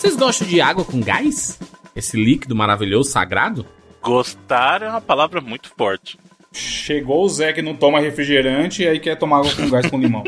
Vocês gostam de água com gás? Esse líquido maravilhoso, sagrado? Gostar é uma palavra muito forte. Chegou o Zé que não toma refrigerante e aí quer tomar água com gás com limão.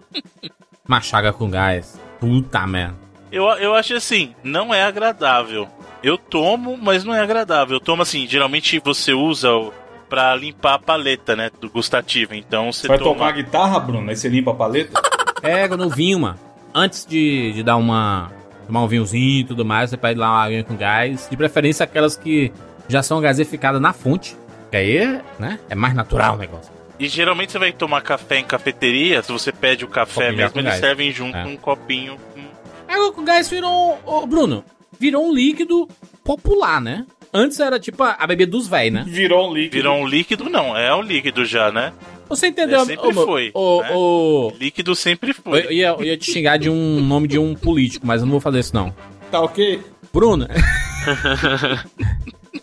Machaga com gás. Puta merda. Eu, eu acho assim, não é agradável. Eu tomo, mas não é agradável. Eu tomo assim, geralmente você usa o- pra limpar a paleta, né, do gustativo. Então você Vai toma... tocar guitarra, Bruno? Aí você limpa a paleta? Pega no vinho, mano. Antes de, de dar uma. Tomar um vinhozinho e tudo mais, você pede lá uma aguinha com gás. De preferência aquelas que já são gaseificadas na fonte. Que aí, né? É mais natural o negócio. E geralmente você vai tomar café em cafeteria, se você pede o café mesmo, eles gás. servem junto É. um copinho. com- Água com gás virou. Ô, Bruno, virou um líquido popular, né? Antes era tipo a, a bebida dos véi, né? Virou um líquido. Virou um líquido? Não, é um líquido já, né? Você entendeu? É, sempre ô, foi, Ô, né? ô, Líquido sempre foi. eu ia, eu ia te xingar de um nome de um político, mas eu não vou fazer isso, não. Tá ok? Bruno,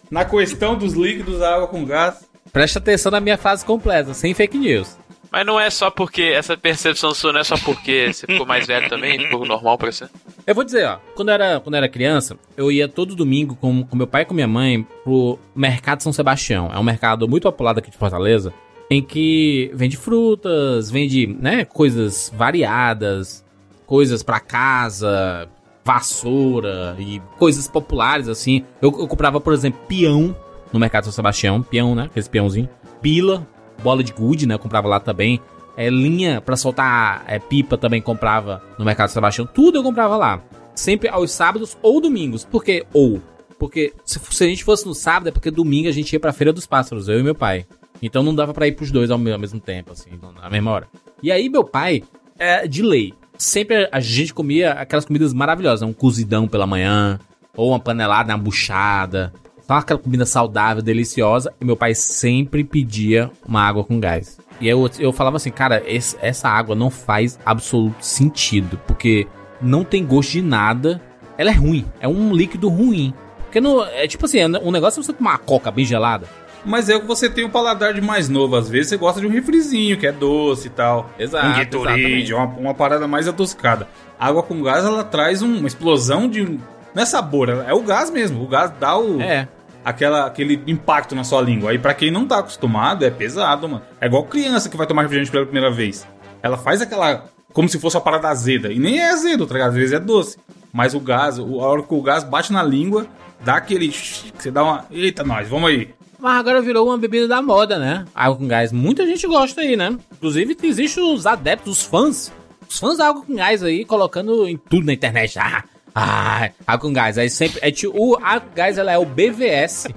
Na questão dos líquidos, a água com gás. preste atenção na minha frase completa, sem fake news. Mas não é só porque essa percepção sua não é só porque você ficou mais velho também, ficou normal pra você. Eu vou dizer, ó, quando eu era, quando eu era criança, eu ia todo domingo com, com meu pai e com minha mãe pro Mercado São Sebastião. É um mercado muito popular daqui de Fortaleza, em que vende frutas, vende, né, coisas variadas, coisas pra casa, vassoura e coisas populares assim. Eu, eu comprava, por exemplo, peão no Mercado São Sebastião, peão, né, aquele peãozinho, pila, bola de gude, né, eu comprava lá também. É, linha pra soltar é, pipa também comprava no Mercado Sebastião. Tudo eu comprava lá. Sempre aos sábados ou domingos. Por que ou? Porque se, se a gente fosse no sábado é porque domingo a gente ia pra Feira dos Pássaros, eu e meu pai. Então não dava pra ir pros dois ao, me- ao mesmo tempo, assim, na mesma hora. E aí meu pai, é, de lei, sempre a gente comia aquelas comidas maravilhosas. Um cozidão pela manhã, ou uma panelada, uma buchada. Só aquela comida saudável, deliciosa. E meu pai sempre pedia uma água com gás. E eu, eu falava assim, cara, esse- essa água não faz absoluto sentido. Porque não tem gosto de nada. Ela é ruim. É um líquido ruim. Porque não, é tipo assim, um negócio é você tomar uma coca bem gelada. Mas é que você tem um paladar de mais novo. Às vezes você gosta de um refrizinho, que é doce e tal. Exato, Um Gatorade, uma, uma parada mais adocicada. A água com gás, ela traz um- uma explosão de... Não é sabor, é o gás mesmo. O gás dá o... É. aquela, aquele impacto na sua língua. Aí pra quem não tá acostumado, é pesado, mano. É igual criança que vai tomar refrigerante pela primeira vez. Ela faz aquela. Como se fosse uma parada azeda. E nem é azedo, tá ligado? Às vezes é doce. Mas o gás, o- a hora que o gás bate na língua, dá aquele. que Você dá uma. Eita, nós, vamos aí. Mas agora virou uma bebida da moda, né? Água com gás. Muita gente gosta aí, né? Inclusive, existem os adeptos, os fãs. Os fãs da água com gás aí, colocando em tudo na internet. Ah, ah água com gás. Aí sempre. É, tipo, o água com gás ela é o BVS.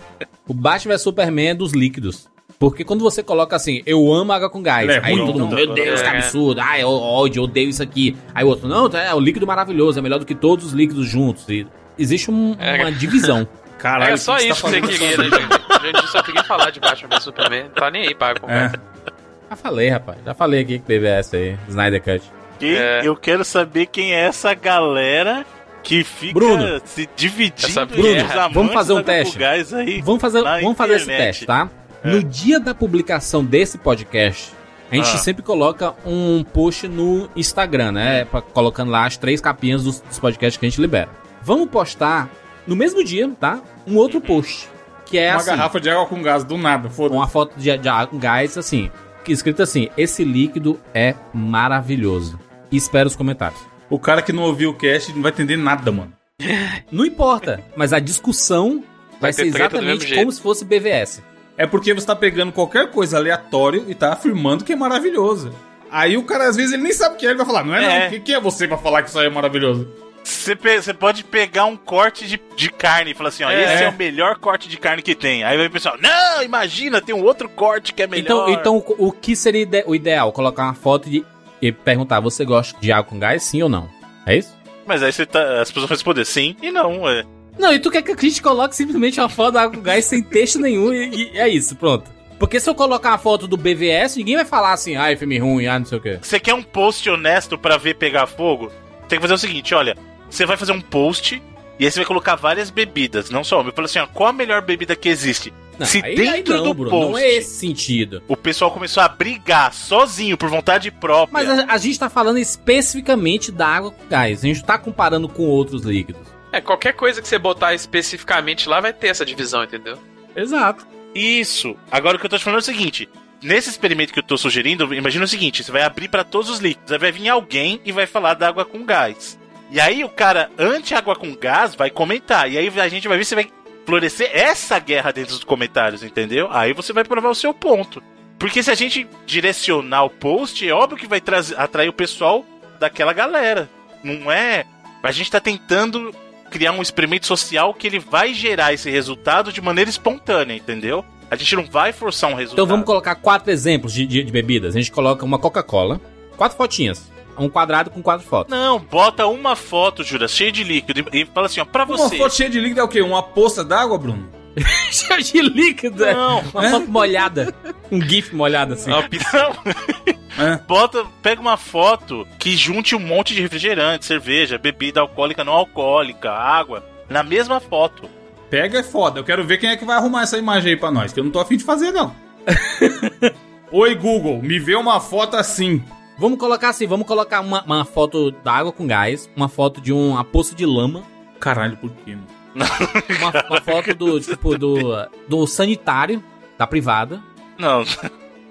o Batman Superman dos líquidos. Porque quando você coloca assim, eu amo água com gás. É aí todo mundo, meu Deus, que É. absurdo. Ai, eu ódio, eu odeio isso aqui. Aí o outro, não, é o líquido maravilhoso, é melhor do que todos os líquidos juntos. E existe um- É. uma divisão. Caralho, o só que isso que tá você queria, né, gente? A gente só queria falar de Batman vs Superman. Não tá nem aí pra conversa. É. Já falei, rapaz. Já falei aqui que BVS aí. Snyder Cut. Quem- É. Eu quero saber quem é essa galera que fica Bruno. se dividindo Essa Bruno, os vamos fazer um teste. Gás aí. Vamos fazer, vamos fazer esse teste, tá? No dia da publicação desse podcast, a gente Ah. sempre coloca um post no Instagram, né? Pra- colocando lá as três capinhas dos, dos podcasts que a gente libera. Vamos postar no mesmo dia, tá? Um outro post. Que é Uma assim, garrafa de água com gás, do nada, foda uma foto de, de água com gás, assim. que Escrito assim: esse líquido é maravilhoso. E espero os comentários. O cara que não ouviu o cast não vai entender nada, mano. Não importa, mas a discussão vai, Vai ser exatamente como se fosse BVS. É porque você tá pegando qualquer coisa aleatório e tá afirmando que é maravilhoso. Aí o cara, às vezes, ele nem sabe o que é, ele vai falar, não é, É. não, o que, que é você pra falar que isso aí é maravilhoso? Você, pe- pode pegar um corte de, de carne e falar assim, ó, É. esse é o melhor corte de carne que tem. Aí vai o pessoal, não, imagina, tem um outro corte que é melhor. Então, então o o que seria ide- o ideal? Colocar uma foto de, e perguntar: você gosta de água com gás, sim ou não? É isso? Mas aí você tá, as pessoas vão responder sim e não. É. Não, e tu quer que a gente coloque simplesmente uma foto da água com gás sem texto nenhum e, e é isso, pronto. Porque se eu colocar uma foto do BVS, ninguém vai falar assim, ai, filme ruim, ah, não sei o quê. Você quer um post honesto pra ver pegar fogo? Tem que fazer o seguinte, olha, você vai fazer um post e aí você vai colocar várias bebidas, não só uma. Fala assim, ó, qual a melhor bebida que existe? Não, Se aí- dentro aí não, do Bruno, post- não é esse sentido. O pessoal começou a brigar sozinho, por vontade própria. Mas a, a gente tá falando especificamente da água com gás. A gente tá comparando com outros líquidos. É, qualquer coisa que você botar especificamente lá vai ter essa divisão, entendeu? Exato. Isso. Agora o que eu tô te falando é o seguinte: nesse experimento que eu tô sugerindo, imagina o seguinte: você vai abrir pra todos os líquidos, aí vai vir alguém e vai falar da água com gás. E aí o cara anti-água com gás vai comentar. E aí a gente vai ver se vai florescer essa guerra dentro dos comentários, entendeu? Aí você vai provar o seu ponto. Porque se a gente direcionar o post, é óbvio que vai atrair o pessoal daquela galera. Não é. A gente tá tentando criar um experimento social que ele vai gerar esse resultado de maneira espontânea, entendeu? A gente não vai forçar um resultado. Então vamos colocar quatro exemplos de, de- de bebidas. A gente coloca uma Coca-Cola, quatro fotinhas. Um quadrado com quatro fotos. Não, bota uma foto, Jura, cheia de líquido e fala assim, ó, pra Uma você. foto cheia de líquido é o quê? Uma poça d'água, Bruno? Cheio de líquido. é. Não. Uma foto molhada. Um gif molhado assim. Não, não. É. Bota, pega uma foto que junte um monte de refrigerante, cerveja, bebida alcoólica, não alcoólica, água, na mesma foto. Pega é foda. Eu quero ver quem é que vai arrumar essa imagem aí pra nós, que eu não tô afim de fazer, não. Oi, Google, me vê uma foto assim. Vamos colocar assim, vamos colocar uma, uma foto da água com gás, uma foto de uma poça de lama, Caralho, por quê, mano? uma, uma foto do tipo do, do sanitário da privada Não,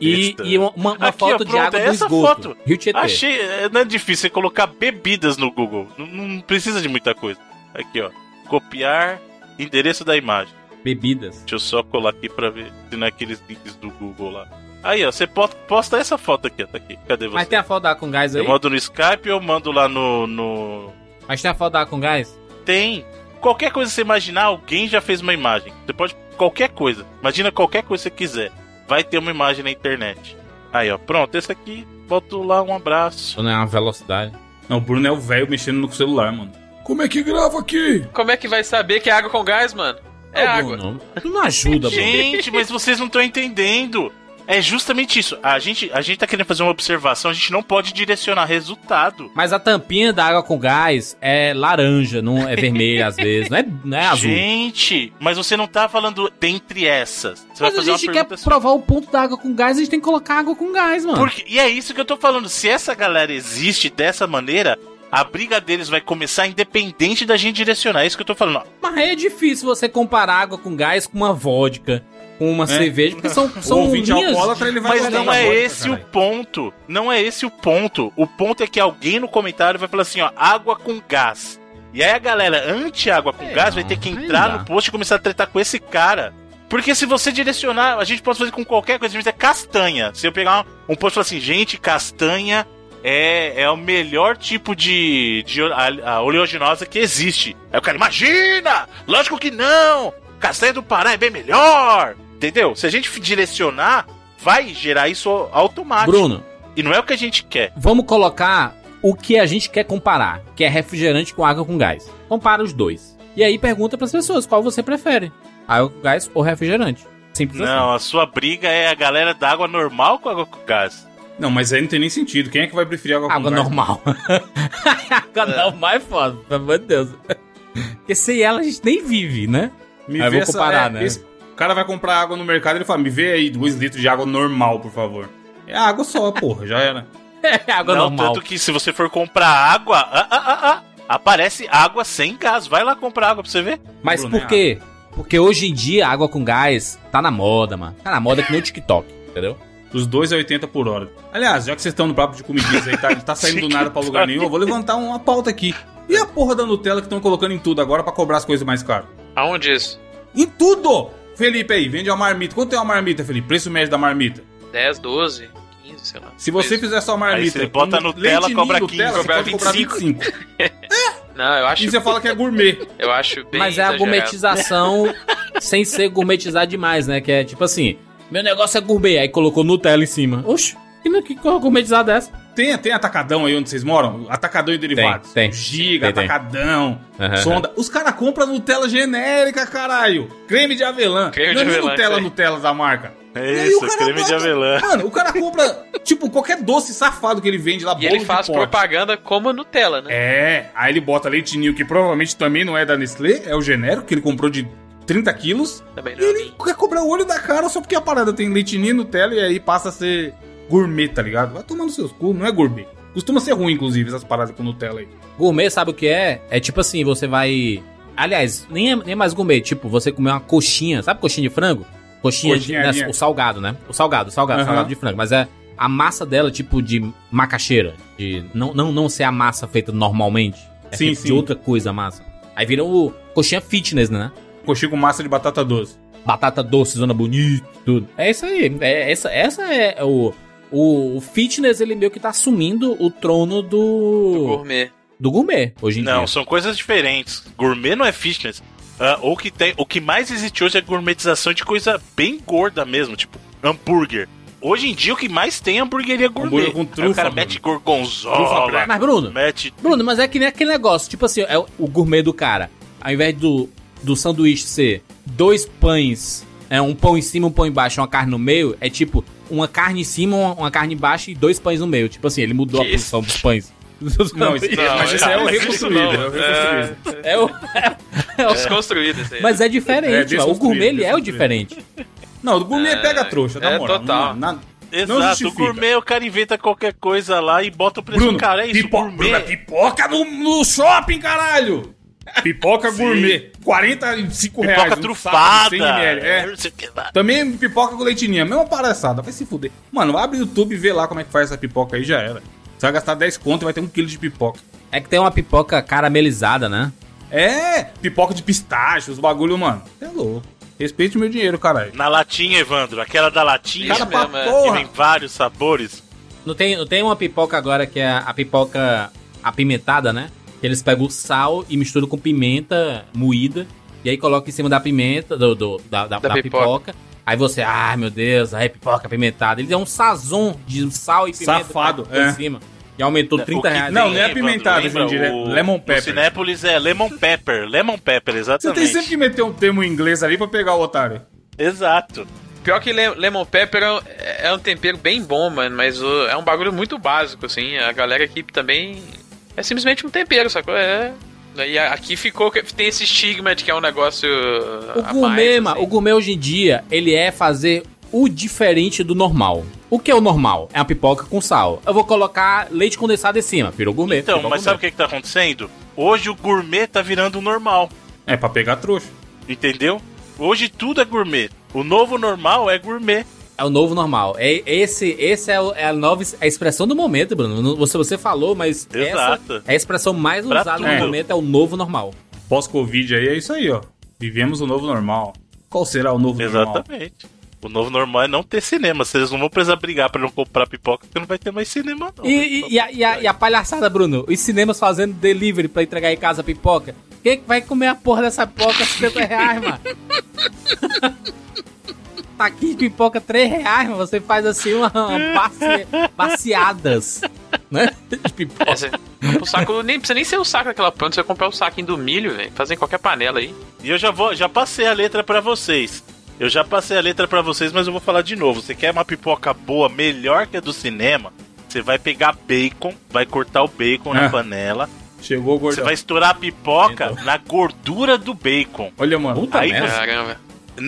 e, e uma, uma Aqui, ó, foto de pronto, água é do esgoto. foto. Rio Tietê. achei, é, não é difícil você colocar bebidas no Google. Não, não precisa de muita coisa. Aqui, ó. Copiar endereço da imagem. Bebidas. Deixa eu só colar aqui pra ver se não é aqueles links do Google lá. Aí, ó, você po- posta essa foto aqui, ó, tá aqui. Cadê você? Mas tem a foto da água com gás aí? Eu mando no Skype ou eu mando lá no, no. Mas tem a foto da água com gás? Tem. Qualquer coisa que você imaginar, alguém já fez uma imagem. Você pode. Qualquer coisa. Imagina qualquer coisa que você quiser. Vai ter uma imagem na internet. Aí, ó, pronto. Esse aqui, boto lá um abraço. Não é uma velocidade? Não, o Bruno é o velho mexendo no celular, mano. Como é que grava aqui? Como é que vai saber que é água com gás, mano? É Ô, água. Bruno, não ajuda, Bruno. Gente, mas vocês não estão entendendo. É justamente isso. A gente, a gente tá querendo fazer uma observação, a gente não pode direcionar resultado. Mas a tampinha da água com gás é laranja, não é vermelha às vezes, não é, não é azul. Gente, mas você não tá falando dentre essas. Você vai Mas a fazer uma gente quer assim. provar o ponto da água com gás, a gente tem que colocar água com gás, mano. Porque, e é isso que eu tô falando. Se essa galera existe dessa maneira, a briga deles vai começar independente da gente direcionar. É isso que eu tô falando. Mas aí é difícil você comparar água com gás com uma vodka, com uma cerveja, porque são, o são ouvinte linhas... alcoólatra, ele vai Mas não é esse caralho. o ponto. Não é esse o ponto. O ponto é que alguém no comentário vai falar assim, ó, água com gás. E aí a galera anti-água com É, gás vai ter que entrar no post e começar a tretar com esse cara. Porque se você direcionar, a gente pode fazer com qualquer coisa. A gente é castanha. Se eu pegar um post e falar assim, gente, castanha é, é o melhor tipo de, de o- a, a oleaginosa que existe. Aí o cara, imagina! Lógico que não! Castanha do Pará é bem melhor! Entendeu? Se a gente direcionar, vai gerar isso automático. Bruno, E não é o que a gente quer. vamos colocar o que a gente quer comparar, que é refrigerante com água com gás. Compara os dois. E aí pergunta pras pessoas qual você prefere, água com gás ou refrigerante. Simples assim. Não, a sua briga é a galera da água normal com água com gás. Não, mas aí não tem nem sentido. Quem é que vai preferir água, Água com gás? normal. água normal é foda, pelo amor de Deus. Porque sem ela a gente nem vive, né? Me Aí vê eu vou comparar, né? esse- cara vai comprar água no mercado e ele fala, me vê aí dois litros de água normal, por favor. É água só, porra, já era. É água não, normal. tanto que se você for comprar água, ah, ah, ah, ah, aparece água sem gás. Vai lá comprar água pra você ver. Mas Bruno, por é quê? Porque hoje em dia água com gás tá na moda, mano. Tá na moda que nem o TikTok, entendeu? Dos 2 a 80 por hora. Aliás, já que vocês estão no papo de comidinhas aí, tá, tá saindo do nada pra lugar nenhum, eu vou levantar uma pauta aqui. E a porra da Nutella que estão colocando em tudo agora pra cobrar as coisas mais caras? Aonde isso? Em tudo! Felipe aí, vende uma marmita. Quanto é uma marmita, Felipe? Preço médio da marmita. 10, 12, 15, sei lá. Se você fizer só marmita. Aí você bota Nutella, leite cobra ninho, 15, Nutella, você cobra pode cobrar 25. 25. Não, eu acho, E você fala que é gourmet. eu acho bem Mas é a gourmetização sem ser gourmetizar demais, né? Que é tipo assim, meu negócio é gourmet, aí colocou Nutella em cima. Oxe, que, que, que gourmetizada é essa? Tem, tem atacadão aí onde vocês moram? Atacadão e derivados. tem. Giga, Tem, tem. atacadão, Aham. sonda. Os caras compram Nutella genérica, caralho. Creme de avelã. Creme Não de é avelã, Nutella, sei. Nutella da marca. É isso, o cara creme de avelã. Mano, o cara compra, tipo, qualquer doce safado que ele vende lá, E ele faz propaganda como Nutella, né? É, aí ele bota leite ninho, que provavelmente também não é da Nestlé, é o genérico que ele comprou de 30 quilos. Também E não. ele quer cobrar o olho da cara só porque a parada tem leitinho, Nutella e aí passa a ser gourmet, tá ligado? Vai tomar nos seus cu, não é gourmet. Costuma ser ruim, inclusive, essas paradas com Nutella aí. Gourmet, sabe o que é? É tipo assim, você vai. Aliás, nem é, nem é mais gourmet. Tipo, você comer uma coxinha. Sabe coxinha de frango? Coxinha, de, Coxinha, né, linha. o salgado, né? O salgado, o salgado, Aham. salgado de frango. Mas é a massa dela, tipo, de macaxeira. De não, não, não ser a massa feita normalmente. É Sim, sim. de outra coisa a massa. Aí vira o coxinha fitness, né? Coxinha com massa de batata doce. Batata doce, zona bonita, tudo. É isso aí. É, essa, essa é o, o. O fitness, ele meio que tá assumindo o trono do. Gourmet. Do gourmet, hoje em Não, dia. são coisas diferentes. Gourmet não é fitness. Ah, ou que tem, o que mais existe hoje é gourmetização de coisa bem gorda mesmo, tipo hambúrguer. Hoje em dia o que mais tem é hamburgueria gourmet. Hambúrguer com Aí o trufa, cara mete Trufa gorgonzola. Mas, Bruno, mete Bruno, mas é que nem aquele negócio, tipo assim, é o o gourmet do cara. Ao invés do, do sanduíche ser dois pães, é um pão em cima, um pão embaixo, uma carne no meio, é tipo uma carne em cima, uma, uma carne embaixo e dois pães no meio. Tipo assim, ele mudou Que a posição dos pães. Não, isso, Não, mas isso é- é o não reconstruído. não. É o reconstruído. É o, é o- Desconstruído isso aí. mas é É, diferente, mano. o desconstruído, gourmet ele é o diferente. Não, o gourmet É, pega trouxa, na é moral. total. Não, na- não Exato, o justifica. gourmet o cara inventa qualquer coisa lá e bota o preço Bruno, cara, é isso, pipo- gourmet. Bruno, é pipoca no, no shopping, caralho! Pipoca gourmet, 45 reais. Pipoca um trufada. saco de 100 ml, é. que lá. Também pipoca com leitinha, mesma palhaçada, vai se fuder. Mano, abre o YouTube e vê lá como é que faz essa pipoca aí, já era. Você vai gastar 10 conto e vai ter um quilo de pipoca. É que tem uma pipoca caramelizada, né? É, pipoca de pistache, os bagulho, mano. Você é louco. Respeite o meu dinheiro, caralho. Na latinha, Evandro, aquela da latinha Cara, pra mesmo, é. que porra. vem vários sabores. Não tem, não tem uma pipoca agora que é a pipoca apimentada, né? Que eles pegam o sal e misturam com pimenta moída. E aí colocam em cima da pimenta, do, do- da, da, Da da pipoca. pipoca. Aí você, ai meu Deus, aí pipoca apimentada. Ele dá um sazon de sal e pimenta Safado, por é. cima. E aumentou 30 O que reais. Não, não é lembra? gente, é O- lemon O pepper. Cinépolis é lemon pepper, lemon pepper, Você exatamente. tem sempre que meter um termo em inglês ali pra pegar o otário. Exato. Pior que le- lemon pepper é um- é um tempero bem bom, mano, mas é um bagulho muito básico, assim. A galera aqui também é simplesmente um tempero, sacou? É. E aqui ficou, que- tem esse estigma de que é um negócio. O gourmet, mais, ma- assim. o gourmet hoje em dia, ele é fazer o diferente do normal. O que é o normal? É uma pipoca com sal. Eu vou colocar leite condensado em cima, virou gourmet. Então, mas sabe o gourmet. que, que tá acontecendo? Hoje o gourmet tá virando o normal, É, pra pegar trouxa. entendeu? Hoje tudo é gourmet. O novo normal é gourmet. É o novo normal. É, esse esse é, o- é a nova a expressão do momento, Bruno. Você, você falou, mas Exato. essa é a expressão mais Pra usada tudo. no momento, é o novo normal. Pós-Covid aí é isso aí, ó. Vivemos o novo normal. Qual será o novo normal? Exatamente. O novo normal é não ter cinema. Vocês não vão precisar brigar pra não comprar pipoca, porque não vai ter mais cinema, não. E, e- e a, e a- e a palhaçada, Bruno? Os cinemas fazendo delivery pra entregar em casa a pipoca. Quem é que vai comer a porra dessa pipoca a 50 reais, mano? tá aqui pipoca 3 reais, mano. Você faz assim uma, uma né? De pipoca. É, você- o saco nem precisa nem ser o saco daquela planta, você comprar o saquinho do milho, velho. Fazer em qualquer panela aí. E eu já vou, já passei a letra pra vocês. Eu já passei a letra pra vocês, mas eu vou falar de novo. Você quer uma pipoca boa, melhor que a do cinema? Você vai pegar bacon, vai cortar o bacon Ah. na panela. Chegou o Você gordão. vai estourar a pipoca Então. na gordura do bacon. Olha, mano. Puta Aí merda. você- Caramba.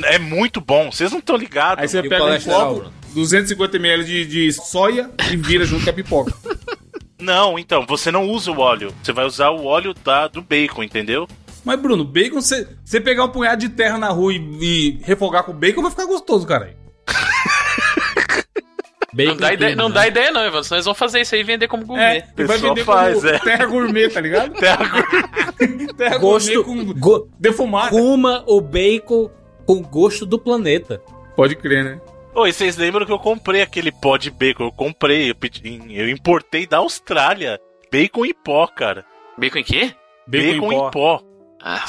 É muito bom. Vocês não estão ligados. Aí você pega um copo, Bruno? 250ml de, de soia e vira junto com a pipoca. Não, então, você não usa o óleo. Você vai usar o óleo da, do bacon, entendeu? Mas, Bruno, bacon, você você pegar um punhado de terra na rua e, e refogar com bacon, vai ficar gostoso, cara. Bacon Não dá, ideia, não né? dá ideia, não, Evandro. Senão eles vão fazer isso aí e vender como gourmet. É, vai vender faz, como é. terra gourmet, tá ligado? terra Gosto, gourmet com go- defumada. O bacon com gosto do planeta. Pode crer, né? Oi, vocês lembram que eu comprei aquele pó de bacon? Eu comprei, eu, pedi- eu importei da Austrália. Bacon em pó, cara. Bacon em quê? Bacon, em pó. Ah,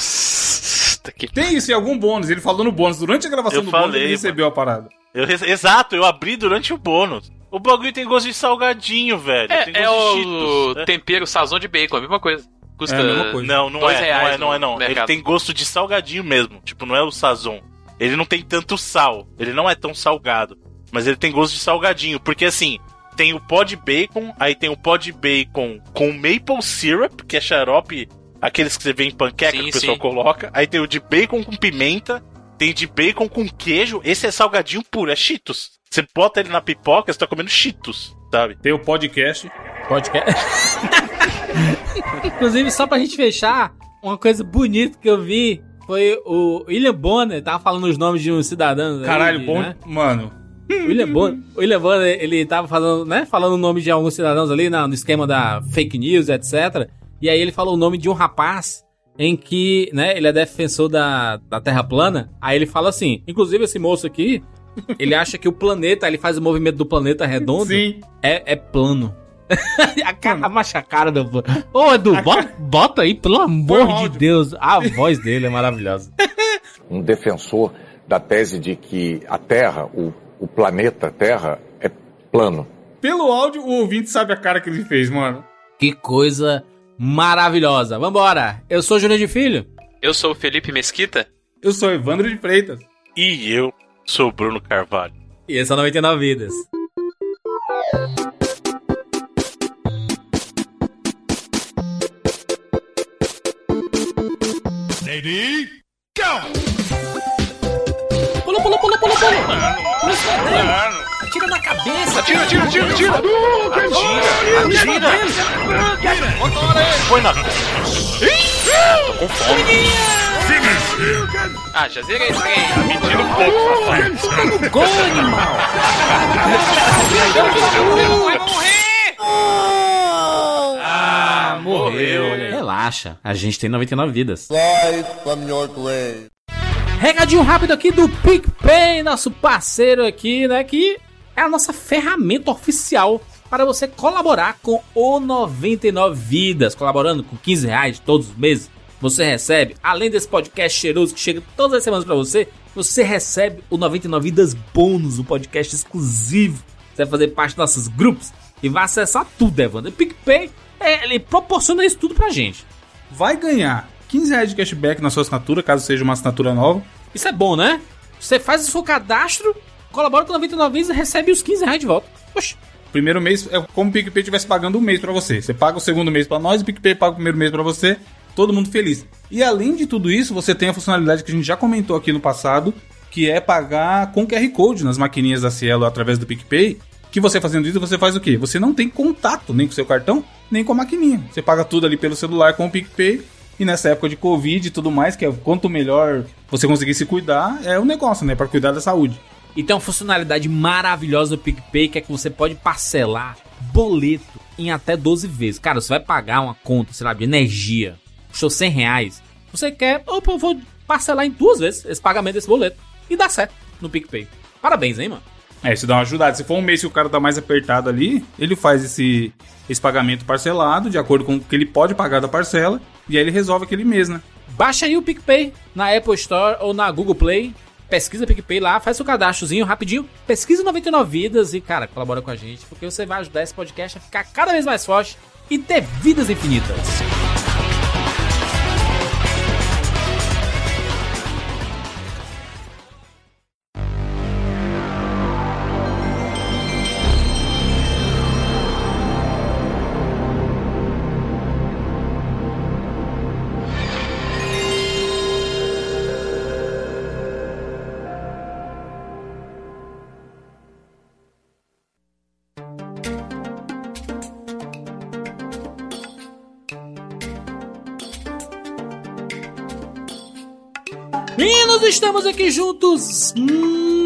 tá que Tem isso em algum bônus. Ele falou no bônus. Durante a gravação Eu do bônus, falei, ele recebeu a parada. Eu exato, eu abri durante o bônus. O bagulho tem gosto de salgadinho, velho. tem É, é o. É. tempero sazon de bacon, a mesma coisa. Custa É a mesma coisa. Não, não dois é, não é, não é, não. Ele mercado. tem gosto de salgadinho mesmo. Tipo, não é o sazon. Ele não tem tanto sal. Ele não é tão salgado. Mas ele tem gosto de salgadinho. Porque assim, tem o pó de bacon, aí tem o pó de bacon com maple syrup, que é xarope aqueles que você vê em panqueca Sim, que o pessoal sim. coloca. Aí tem o de bacon com pimenta, tem de bacon com queijo. Esse é salgadinho puro, é Cheetos. Você bota ele na pipoca, você tá comendo Cheetos, sabe? Tem o podcast. Podcast. Inclusive, só pra gente fechar, uma coisa bonita que eu vi foi o William Bonner, tava falando os nomes de uns cidadãos. aí, Caralho, bom. né? Mano, William Bonner, William Bonner, ele tava falando, né? Falando o nome de alguns cidadãos ali na- no esquema da fake news, etc. E aí ele falou o nome de um rapaz em que, né, ele é defensor da, da Terra plana. Aí ele fala assim, inclusive esse moço aqui, ele acha que o planeta, ele faz o movimento do planeta redondo, sim. é, é plano. a, cara, a macha cara do. Ô, Edu, bota, bota aí, pelo amor de. Deus. A voz dele é maravilhosa. um defensor da tese de que a Terra, o, o planeta Terra, é plano. Pelo áudio, o ouvinte sabe a cara que ele fez, mano. Que coisa maravilhosa. Vambora. Eu sou o Júnior de Filho. Eu sou o Felipe Mesquita. Eu sou Evandro de Freitas. E eu sou o Bruno Carvalho. E esse é o 99 Vidas. Pula, pula, pula, pula, pula. Atira na cabeça. Atira, atira, atira, atira! Atira! Atira! Põe na. Ah, já zerei esse trem. Mentira um pouco, safado. Gol, animal. Vai morrer! Ah, morreu. Relaxa, a gente tem 99 vidas. Recadinho rápido aqui do PicPay, nosso parceiro aqui, né? Que é a nossa ferramenta oficial para você colaborar com o 99 Vidas. Colaborando com 15 reais todos os meses, você recebe, além desse podcast cheiroso que chega todas as semanas para você, você recebe o 99 Vidas bônus, um podcast exclusivo. Você vai fazer parte dos nossos grupos e vai acessar tudo, Evandro. PicPay, é, ele proporciona isso tudo pra gente. Vai ganhar 15 reais de cashback na sua assinatura, caso seja uma assinatura nova. Isso é bom, né? Você faz o seu cadastro, colabora com 99 vezes e recebe os 15 reais de volta. Oxi. Primeiro mês é como o PicPay estivesse pagando um mês pra você. Você paga o segundo mês pra nós, o PicPay paga o primeiro mês pra você, todo mundo feliz. E além de tudo isso, você tem a funcionalidade que a gente já comentou aqui no passado, que é pagar com QR Code nas maquininhas da Cielo através do PicPay. Que você fazendo isso, você faz o quê? Você não tem contato nem com o seu cartão, nem com a maquininha. Você paga tudo ali pelo celular com o PicPay. E nessa época de Covid e tudo mais, que é quanto melhor você conseguir se cuidar, é o negócio, né? Pra cuidar da saúde. E tem uma funcionalidade maravilhosa no PicPay que é que você pode parcelar boleto em até 12 vezes. Cara, você vai pagar uma conta, sei lá, de energia, custou 100 reais. Você quer, opa, eu vou parcelar em duas vezes esse pagamento desse boleto. E dá certo no PicPay. Parabéns, hein, mano? É, isso dá uma ajudada. Se for um mês que o cara tá mais apertado ali, ele faz esse, esse pagamento parcelado, de acordo com o que ele pode pagar da parcela, e aí ele resolve aquele mês, né? Baixa aí o PicPay na Apple Store ou na Google Play. Pesquisa PicPay lá, faz seu cadastrozinho rapidinho. Pesquisa 99 vidas e, cara, colabora com a gente, porque você vai ajudar esse podcast a ficar cada vez mais forte e ter vidas infinitas. Meninos, estamos aqui juntos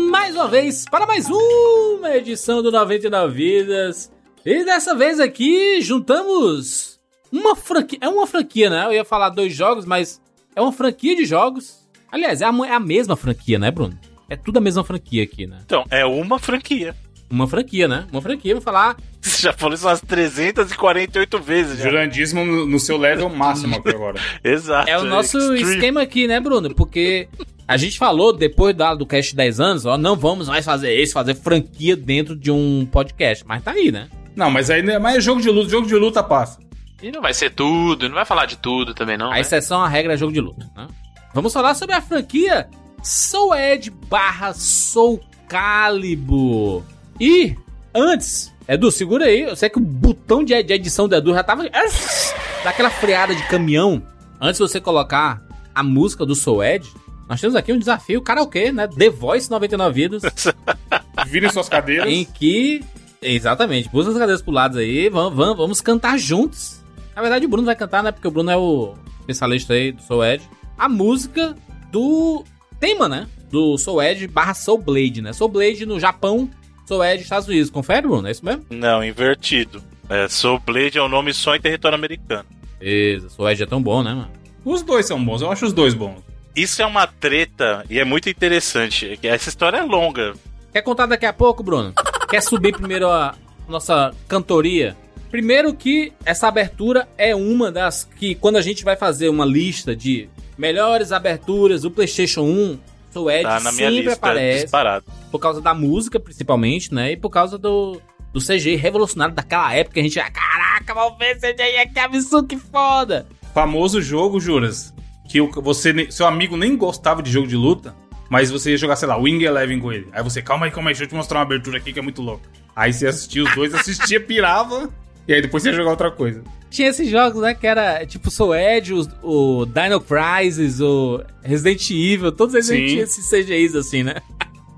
mais uma vez para mais uma edição do 99 Vidas. E dessa vez aqui juntamos uma franquia. É uma franquia, né? Eu ia falar dois jogos, mas é uma franquia de jogos. Aliás, é a, é a mesma franquia, né, Bruno? É tudo a mesma franquia aqui, né? Então, é uma franquia. Uma franquia, né? Uma franquia, vou falar. Você já falou isso umas 348 vezes. Já. Jurandismo no, no seu level máximo aqui agora. Exato. É o nosso extreme. esquema aqui, né, Bruno? Porque a gente falou depois da, do cast 10 anos, ó, não vamos mais fazer isso, fazer franquia dentro de um podcast. Mas tá aí, né? Não, mas aí mas é jogo de luta, jogo de luta passa. E não vai ser tudo, não vai falar de tudo também, não. A né? exceção à regra é jogo de luta. Né? Vamos falar sobre a franquia Soul Edge barra Soul Calibur. E antes, Edu, segura aí. Eu sei que o botão de, edição do Edu já tava. Daquela freada de caminhão. antes de você colocar a música do Soul Edge, nós temos aqui um desafio karaokê, né? The Voice 99 Vidas, Virem suas cadeiras. em que. Exatamente, pus as cadeiras pro lado aí, vamos, vamos, vamos cantar juntos. Na verdade, o Bruno vai cantar, né? Porque o Bruno é o especialista aí do Soul Edge. A música do tema, né? Do Soul Edge barra Soul Blade, né? Soul Blade no Japão, Soul Edge nos Estados Unidos. Confere, Bruno? É isso mesmo? Não, invertido. É, Soul Blade é um nome só em território americano. Beleza, Soul Edge é tão bom, né, mano? Os dois são bons, eu acho os dois bons. Isso é uma treta e é muito interessante. Essa história é longa. Quer contar daqui a pouco, Bruno? Quer subir primeiro a nossa cantoria? Primeiro que essa abertura é uma das que quando a gente vai fazer uma lista de melhores aberturas do PlayStation 1, Soul Edge Tá na minha sempre lista aparece disparado. por causa da música principalmente, né? E por causa do do CGI revolucionário daquela época que a gente, ah, caraca, vamos ver CGI aqui, absurdo, que foda. Famoso jogo, Juras, que o- você, seu amigo nem gostava de jogo de luta, mas você ia jogar, sei lá, Wing Eleven com ele. Aí você, calma aí, calma aí, deixa eu te mostrar uma abertura aqui que é muito louca. Aí você assistia os dois, assistia, pirava, e aí depois você ia jogar outra coisa. Tinha esses jogos, né, que era tipo Soul Edge, o, o Dino Crisis, o Resident Evil, todos eles Sim. tinham esses CGIs assim, né?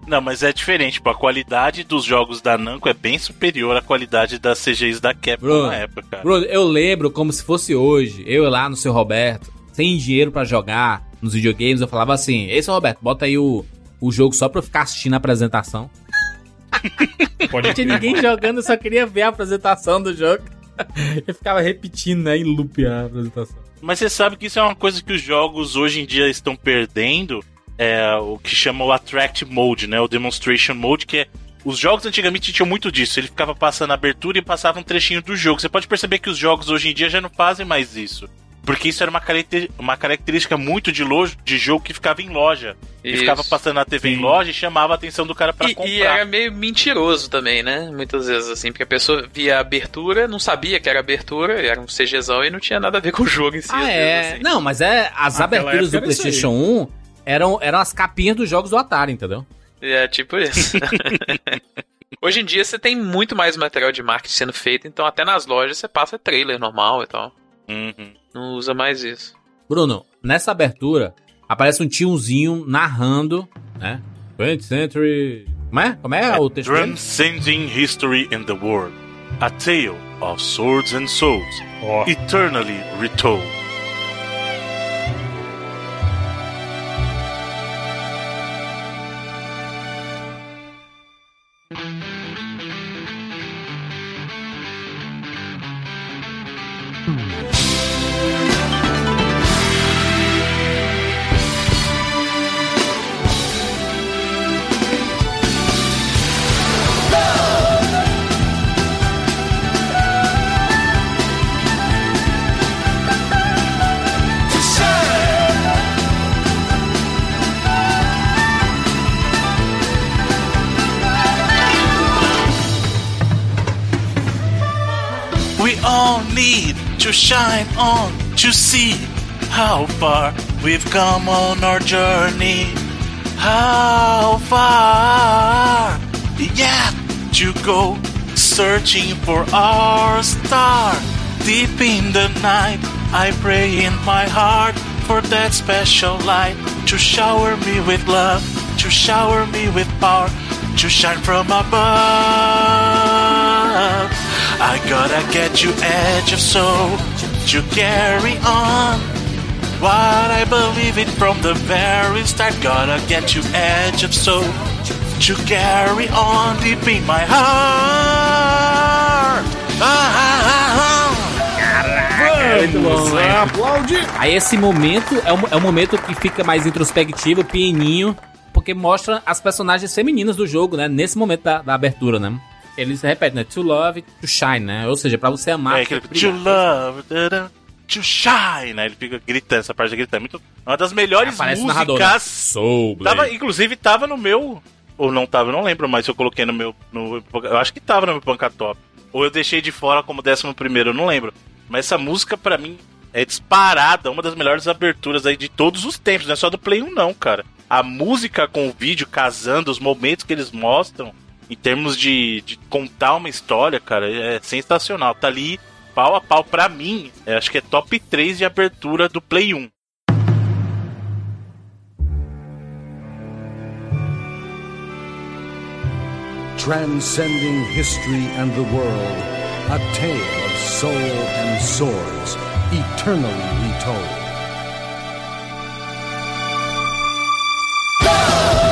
Não, mas é diferente. Tipo, a qualidade dos jogos da Namco é bem superior à qualidade das CGIs da Capcom Bruno, na época, cara. Bruno, eu lembro como se fosse hoje, eu lá no seu Roberto, sem dinheiro pra jogar nos videogames, eu falava assim: Ei, seu Roberto, bota aí o, o jogo só pra eu ficar assistindo a apresentação. Pode Não tinha ninguém jogando, eu só queria ver a apresentação do jogo. Eu ficava repetindo, né, em loop a apresentação. Mas você sabe que isso é uma coisa que os jogos hoje em dia estão perdendo. É o que chama o Attract Mode, né? O Demonstration Mode, que é. Os jogos antigamente tinham muito disso. Ele ficava passando a abertura e passava um trechinho do jogo. Você pode perceber que os jogos hoje em dia já não fazem mais isso. Porque isso era uma, caracter- uma característica muito de, loja, de jogo que ficava em loja. E Isso. ficava passando na TV em Sim. loja e chamava a atenção do cara pra E, comprar. e era meio mentiroso também, né? Muitas vezes, assim, porque a pessoa via a abertura, não sabia que era abertura, era um CGzão e não tinha nada a ver com o jogo em si. Ah, é. vezes, assim. Não, mas é. As Naquela aberturas do PlayStation 1 eram, eram as capinhas dos jogos do Atari, entendeu? É tipo isso. Hoje em dia você tem muito mais material de marketing sendo feito, então até nas lojas você passa trailer normal e tal. Uhum. Não usa mais isso. Bruno, nessa abertura aparece um tiozinho narrando, né? 20th Century. Como é? Como é o texto dele? Transcending history in the world. A tale of swords and souls. Ó, Eternally retold. To shine on to see how far we've come on our journey. How far yet to go searching for our star. Deep in the night, I pray in my heart for that special light to shower me with love, to shower me with power, to shine from above. I gotta get you edge of soul to carry on. What I believe it from the very start. Gotta get you edge of soul to carry on deep in my heart. Ah, Muito bom, vamos né? aplaudir. Aí esse momento é o, é o momento que fica mais introspectivo, pianinho, porque mostra as personagens femininas do jogo, né? Nesse momento da, da abertura, né? Eles repetem, né? To love, to shine, né? Ou seja, pra você amar. é aquele to love, to shine. né? Ele fica gritando, essa parte gritando. É muito, uma das melhores Aparece narrador, né? músicas. Soul Blade. Tava, inclusive, tava no meu. Ou não tava, eu não lembro mais se eu coloquei no meu. No, eu acho que tava no meu Panca Top. Ou eu deixei de fora como décimo primeiro, eu não lembro. Mas essa música, pra mim, é disparada, uma das melhores aberturas aí de todos os tempos, não é só do Play 1, não, cara. A música com o vídeo casando, os momentos que eles mostram, em termos de, de contar uma história, cara, é sensacional. Tá ali pau a pau pra mim. é, acho que é top 3 de abertura do Play 1. transcending history and the world, a tale of soul and swords, eternally retold. We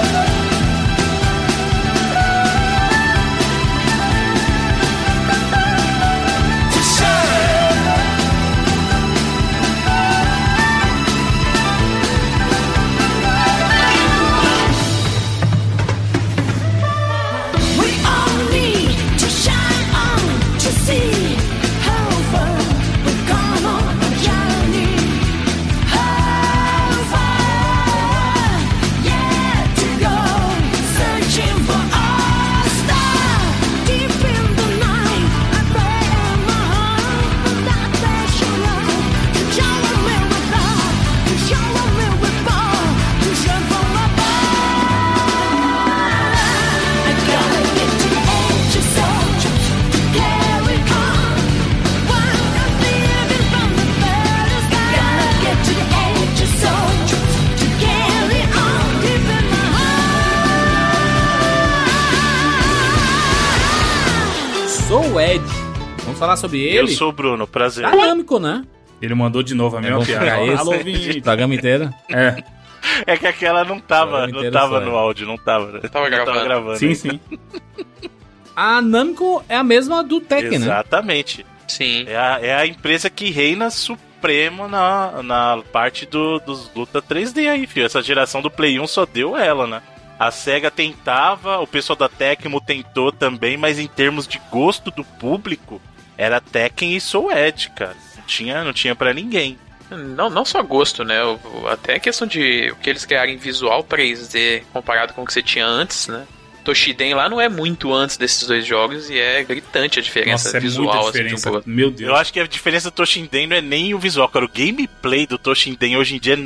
Vamos falar sobre ele? Eu sou o Bruno, prazer. Dinâmico, né? Ele mandou de novo a mesma bom piada. Alô, ouvinte. Programa inteiro. É, É que aquela não tava, não tava no é. áudio, não tava. né? Tava gravando. gravando. sim, sim. A Namco é a mesma do Tekken, né? Exatamente. Sim. É a, é a empresa que reina supremo na, na parte do, dos luta 3D aí, filho. Essa geração do Play 1 só deu ela, né? A SEGA tentava, o pessoal da Tecmo tentou também, mas em termos de gosto do público, era Tekken e Soul Edge, cara. Não tinha, não tinha para ninguém. Não, não só gosto, né? Até a questão de o que eles criarem visual 3D comparado com o que você tinha antes, né? Toshiden lá não é muito antes desses dois jogos e é gritante a diferença Nossa, é visual muita assim, de um diferença. pro outro. Meu Deus. Eu acho que a diferença do Toshinden não é nem o visual, cara. O gameplay do Toshinden hoje em dia.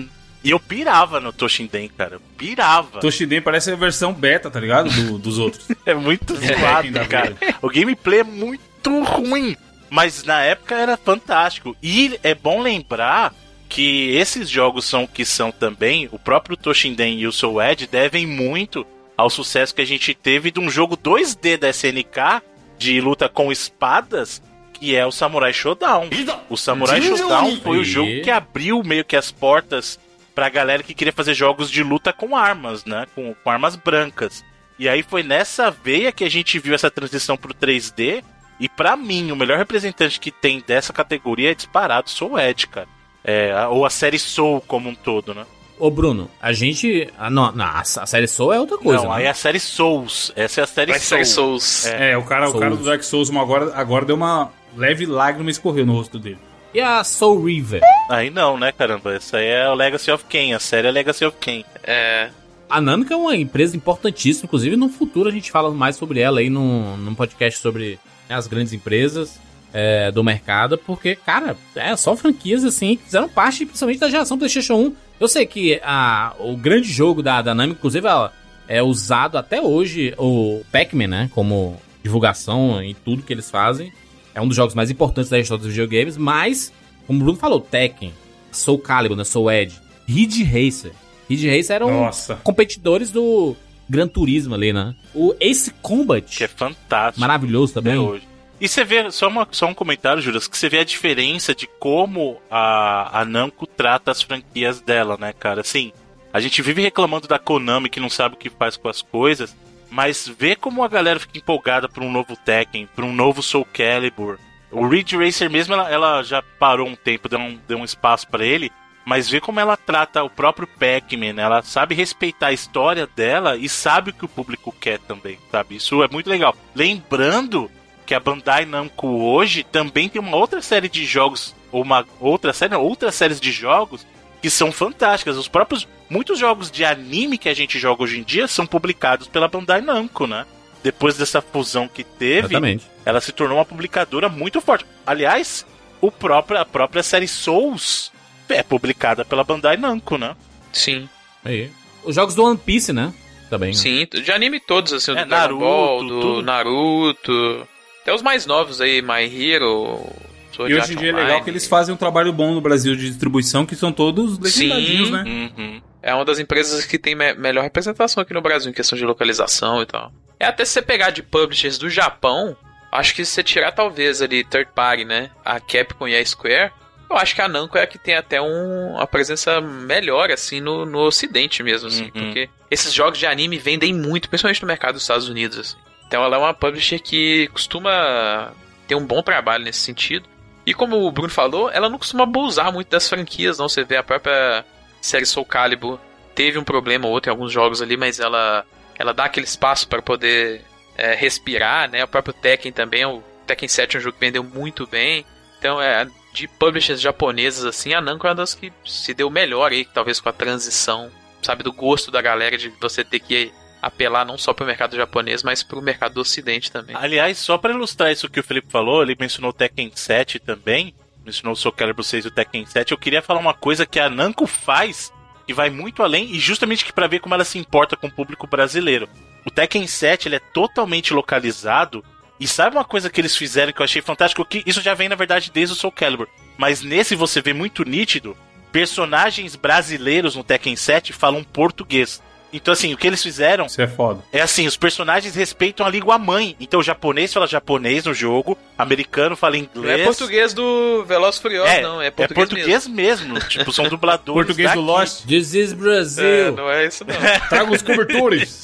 E eu pirava no Toshinden, cara. Eu pirava. Toshiden parece a versão beta, tá ligado? Do- dos outros. É muito Tekken zoado, da cara. O gameplay é muito ruim. Mas na época era fantástico. E é bom lembrar que esses jogos são o que são também. O próprio Toshinden e o Soul Edge devem muito ao sucesso que a gente teve de um jogo 2D da SNK de luta com espadas. Que é o Samurai Showdown. O Samurai Showdown foi o jogo que abriu meio que as portas pra galera que queria fazer jogos de luta com armas, né? Com, com armas brancas. E aí foi nessa veia que a gente viu essa transição pro 3D. E pra mim, o melhor representante que tem dessa categoria é disparado Soul Edge, cara. É, a- ou a série Soul como um todo, né? Ô, Bruno, a gente. Ah, não, não, a série Soul é outra coisa. Não, né? aí é a série Souls. Essa é a série Soul. ser Souls. É. É, o cara, o cara Souls. do Dark Souls uma agora, agora deu uma leve lágrima e escorreu no rosto dele. E a Soul River? Aí não, né, caramba? Essa aí é o Legacy of Kain. A série é Legacy of Kain. É. A Namco é uma empresa importantíssima, inclusive no futuro a gente fala mais sobre ela aí num, num podcast sobre as grandes empresas é, do mercado, porque, cara, é só franquias assim que fizeram parte principalmente da geração PlayStation 1. Eu sei que a, o grande jogo da, da Namco, inclusive, ela é usado até hoje, o Pac-Man, né, como divulgação em tudo que eles fazem. É um dos jogos mais importantes da história dos videogames, mas, como o Bruno falou, Tekken, Soul Calibur, né, Soul Edge, Ridge Racer. Ridge Racer eram Nossa. competidores do Gran Turismo ali, né? O Ace Combat, Que é fantástico. maravilhoso também. hoje. E você vê, só, uma- só um comentário, Juras, que você vê a diferença de como a, a Namco trata as franquias dela, né, cara? Assim, a gente vive reclamando da Konami que não sabe o que faz com as coisas, mas vê como a galera fica empolgada por um novo Tekken, por um novo Soul Calibur. O Ridge Racer mesmo, ela, ela já parou um tempo, deu um, deu um espaço pra ele, mas vê como ela trata o próprio Pac-Man, né? ela sabe respeitar a história dela e sabe o que o público quer também, sabe? Isso é muito legal. Lembrando que a Bandai Namco hoje também tem uma outra série de jogos, ou uma outra série, não, outras séries de jogos que são fantásticas. Os próprios muitos jogos de anime que a gente joga hoje em dia são publicados pela Bandai Namco, né? Depois dessa fusão que teve, Exatamente. ela se tornou uma publicadora muito forte. Aliás, o próprio, a própria série Souls é publicada pela Bandai Namco, né? Sim. Aí. Os jogos do One Piece, né? Também. né? Sim, de anime todos, assim, É, do Naruto, Ball, do tudo. Naruto. Até os mais novos aí, My Hero, Sword E hoje em dia é Online. legal que eles fazem um trabalho bom no Brasil de distribuição, que são todos legendadinhos, Sim. né? Uhum. É uma das empresas que tem me- melhor representação aqui no Brasil em questão de localização e tal. É até se você pegar de publishers do Japão, acho que se você tirar talvez ali third party, né? A Capcom e a Square, eu acho que a Namco é a que tem até um, uma presença melhor assim no, no ocidente mesmo, assim, Uhum. porque esses jogos de anime vendem muito, principalmente no mercado dos Estados Unidos, assim. Então ela é uma publisher que costuma ter um bom trabalho nesse sentido. E como o Bruno falou, ela não costuma abusar muito das franquias, não. Você vê a própria série Soul Calibur teve um problema ou outro em alguns jogos ali, mas ela, ela dá aquele espaço para poder é, respirar, né? O próprio Tekken também, o Tekken 7 é um jogo que vendeu muito bem. Então, é, de publishers japonesas, assim, a Namco é uma das que se deu melhor aí, talvez com a transição, sabe, do gosto da galera de você ter que apelar não só pro mercado japonês, mas pro mercado do ocidente também. Aliás, só pra ilustrar isso que o Felipe falou, ele mencionou o Tekken 7 também, mencionou o Soul Calibur 6 e o Tekken 7. Eu queria falar uma coisa que a Namco faz que vai muito além e justamente para ver como ela se importa com o público brasileiro. O Tekken 7 ele é totalmente localizado e sabe uma coisa que eles fizeram que eu achei fantástico? Que isso já vem na verdade desde o Soul Calibur, mas nesse você vê muito nítido personagens brasileiros no Tekken 7 falam português. Então assim, o que eles fizeram Isso é foda. é assim, os personagens respeitam a língua mãe. Então o japonês fala japonês no jogo, americano fala Não inglês. é português do Veloz Furioso, É, não, é é português, português mesmo. tipo, são dubladores. Português do daqui. Lost. This is Brasil. mesmo. É, não é isso não. Traga os cobertores.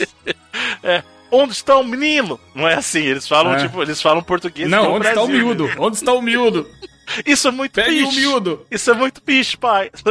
Onde está o menino? Não é assim, eles falam, É. tipo, eles falam português Não, onde está o Brasil. miúdo? Onde está o miúdo? Isso é muito Pegue o bicho. miúdo. Isso é muito bicho, pai.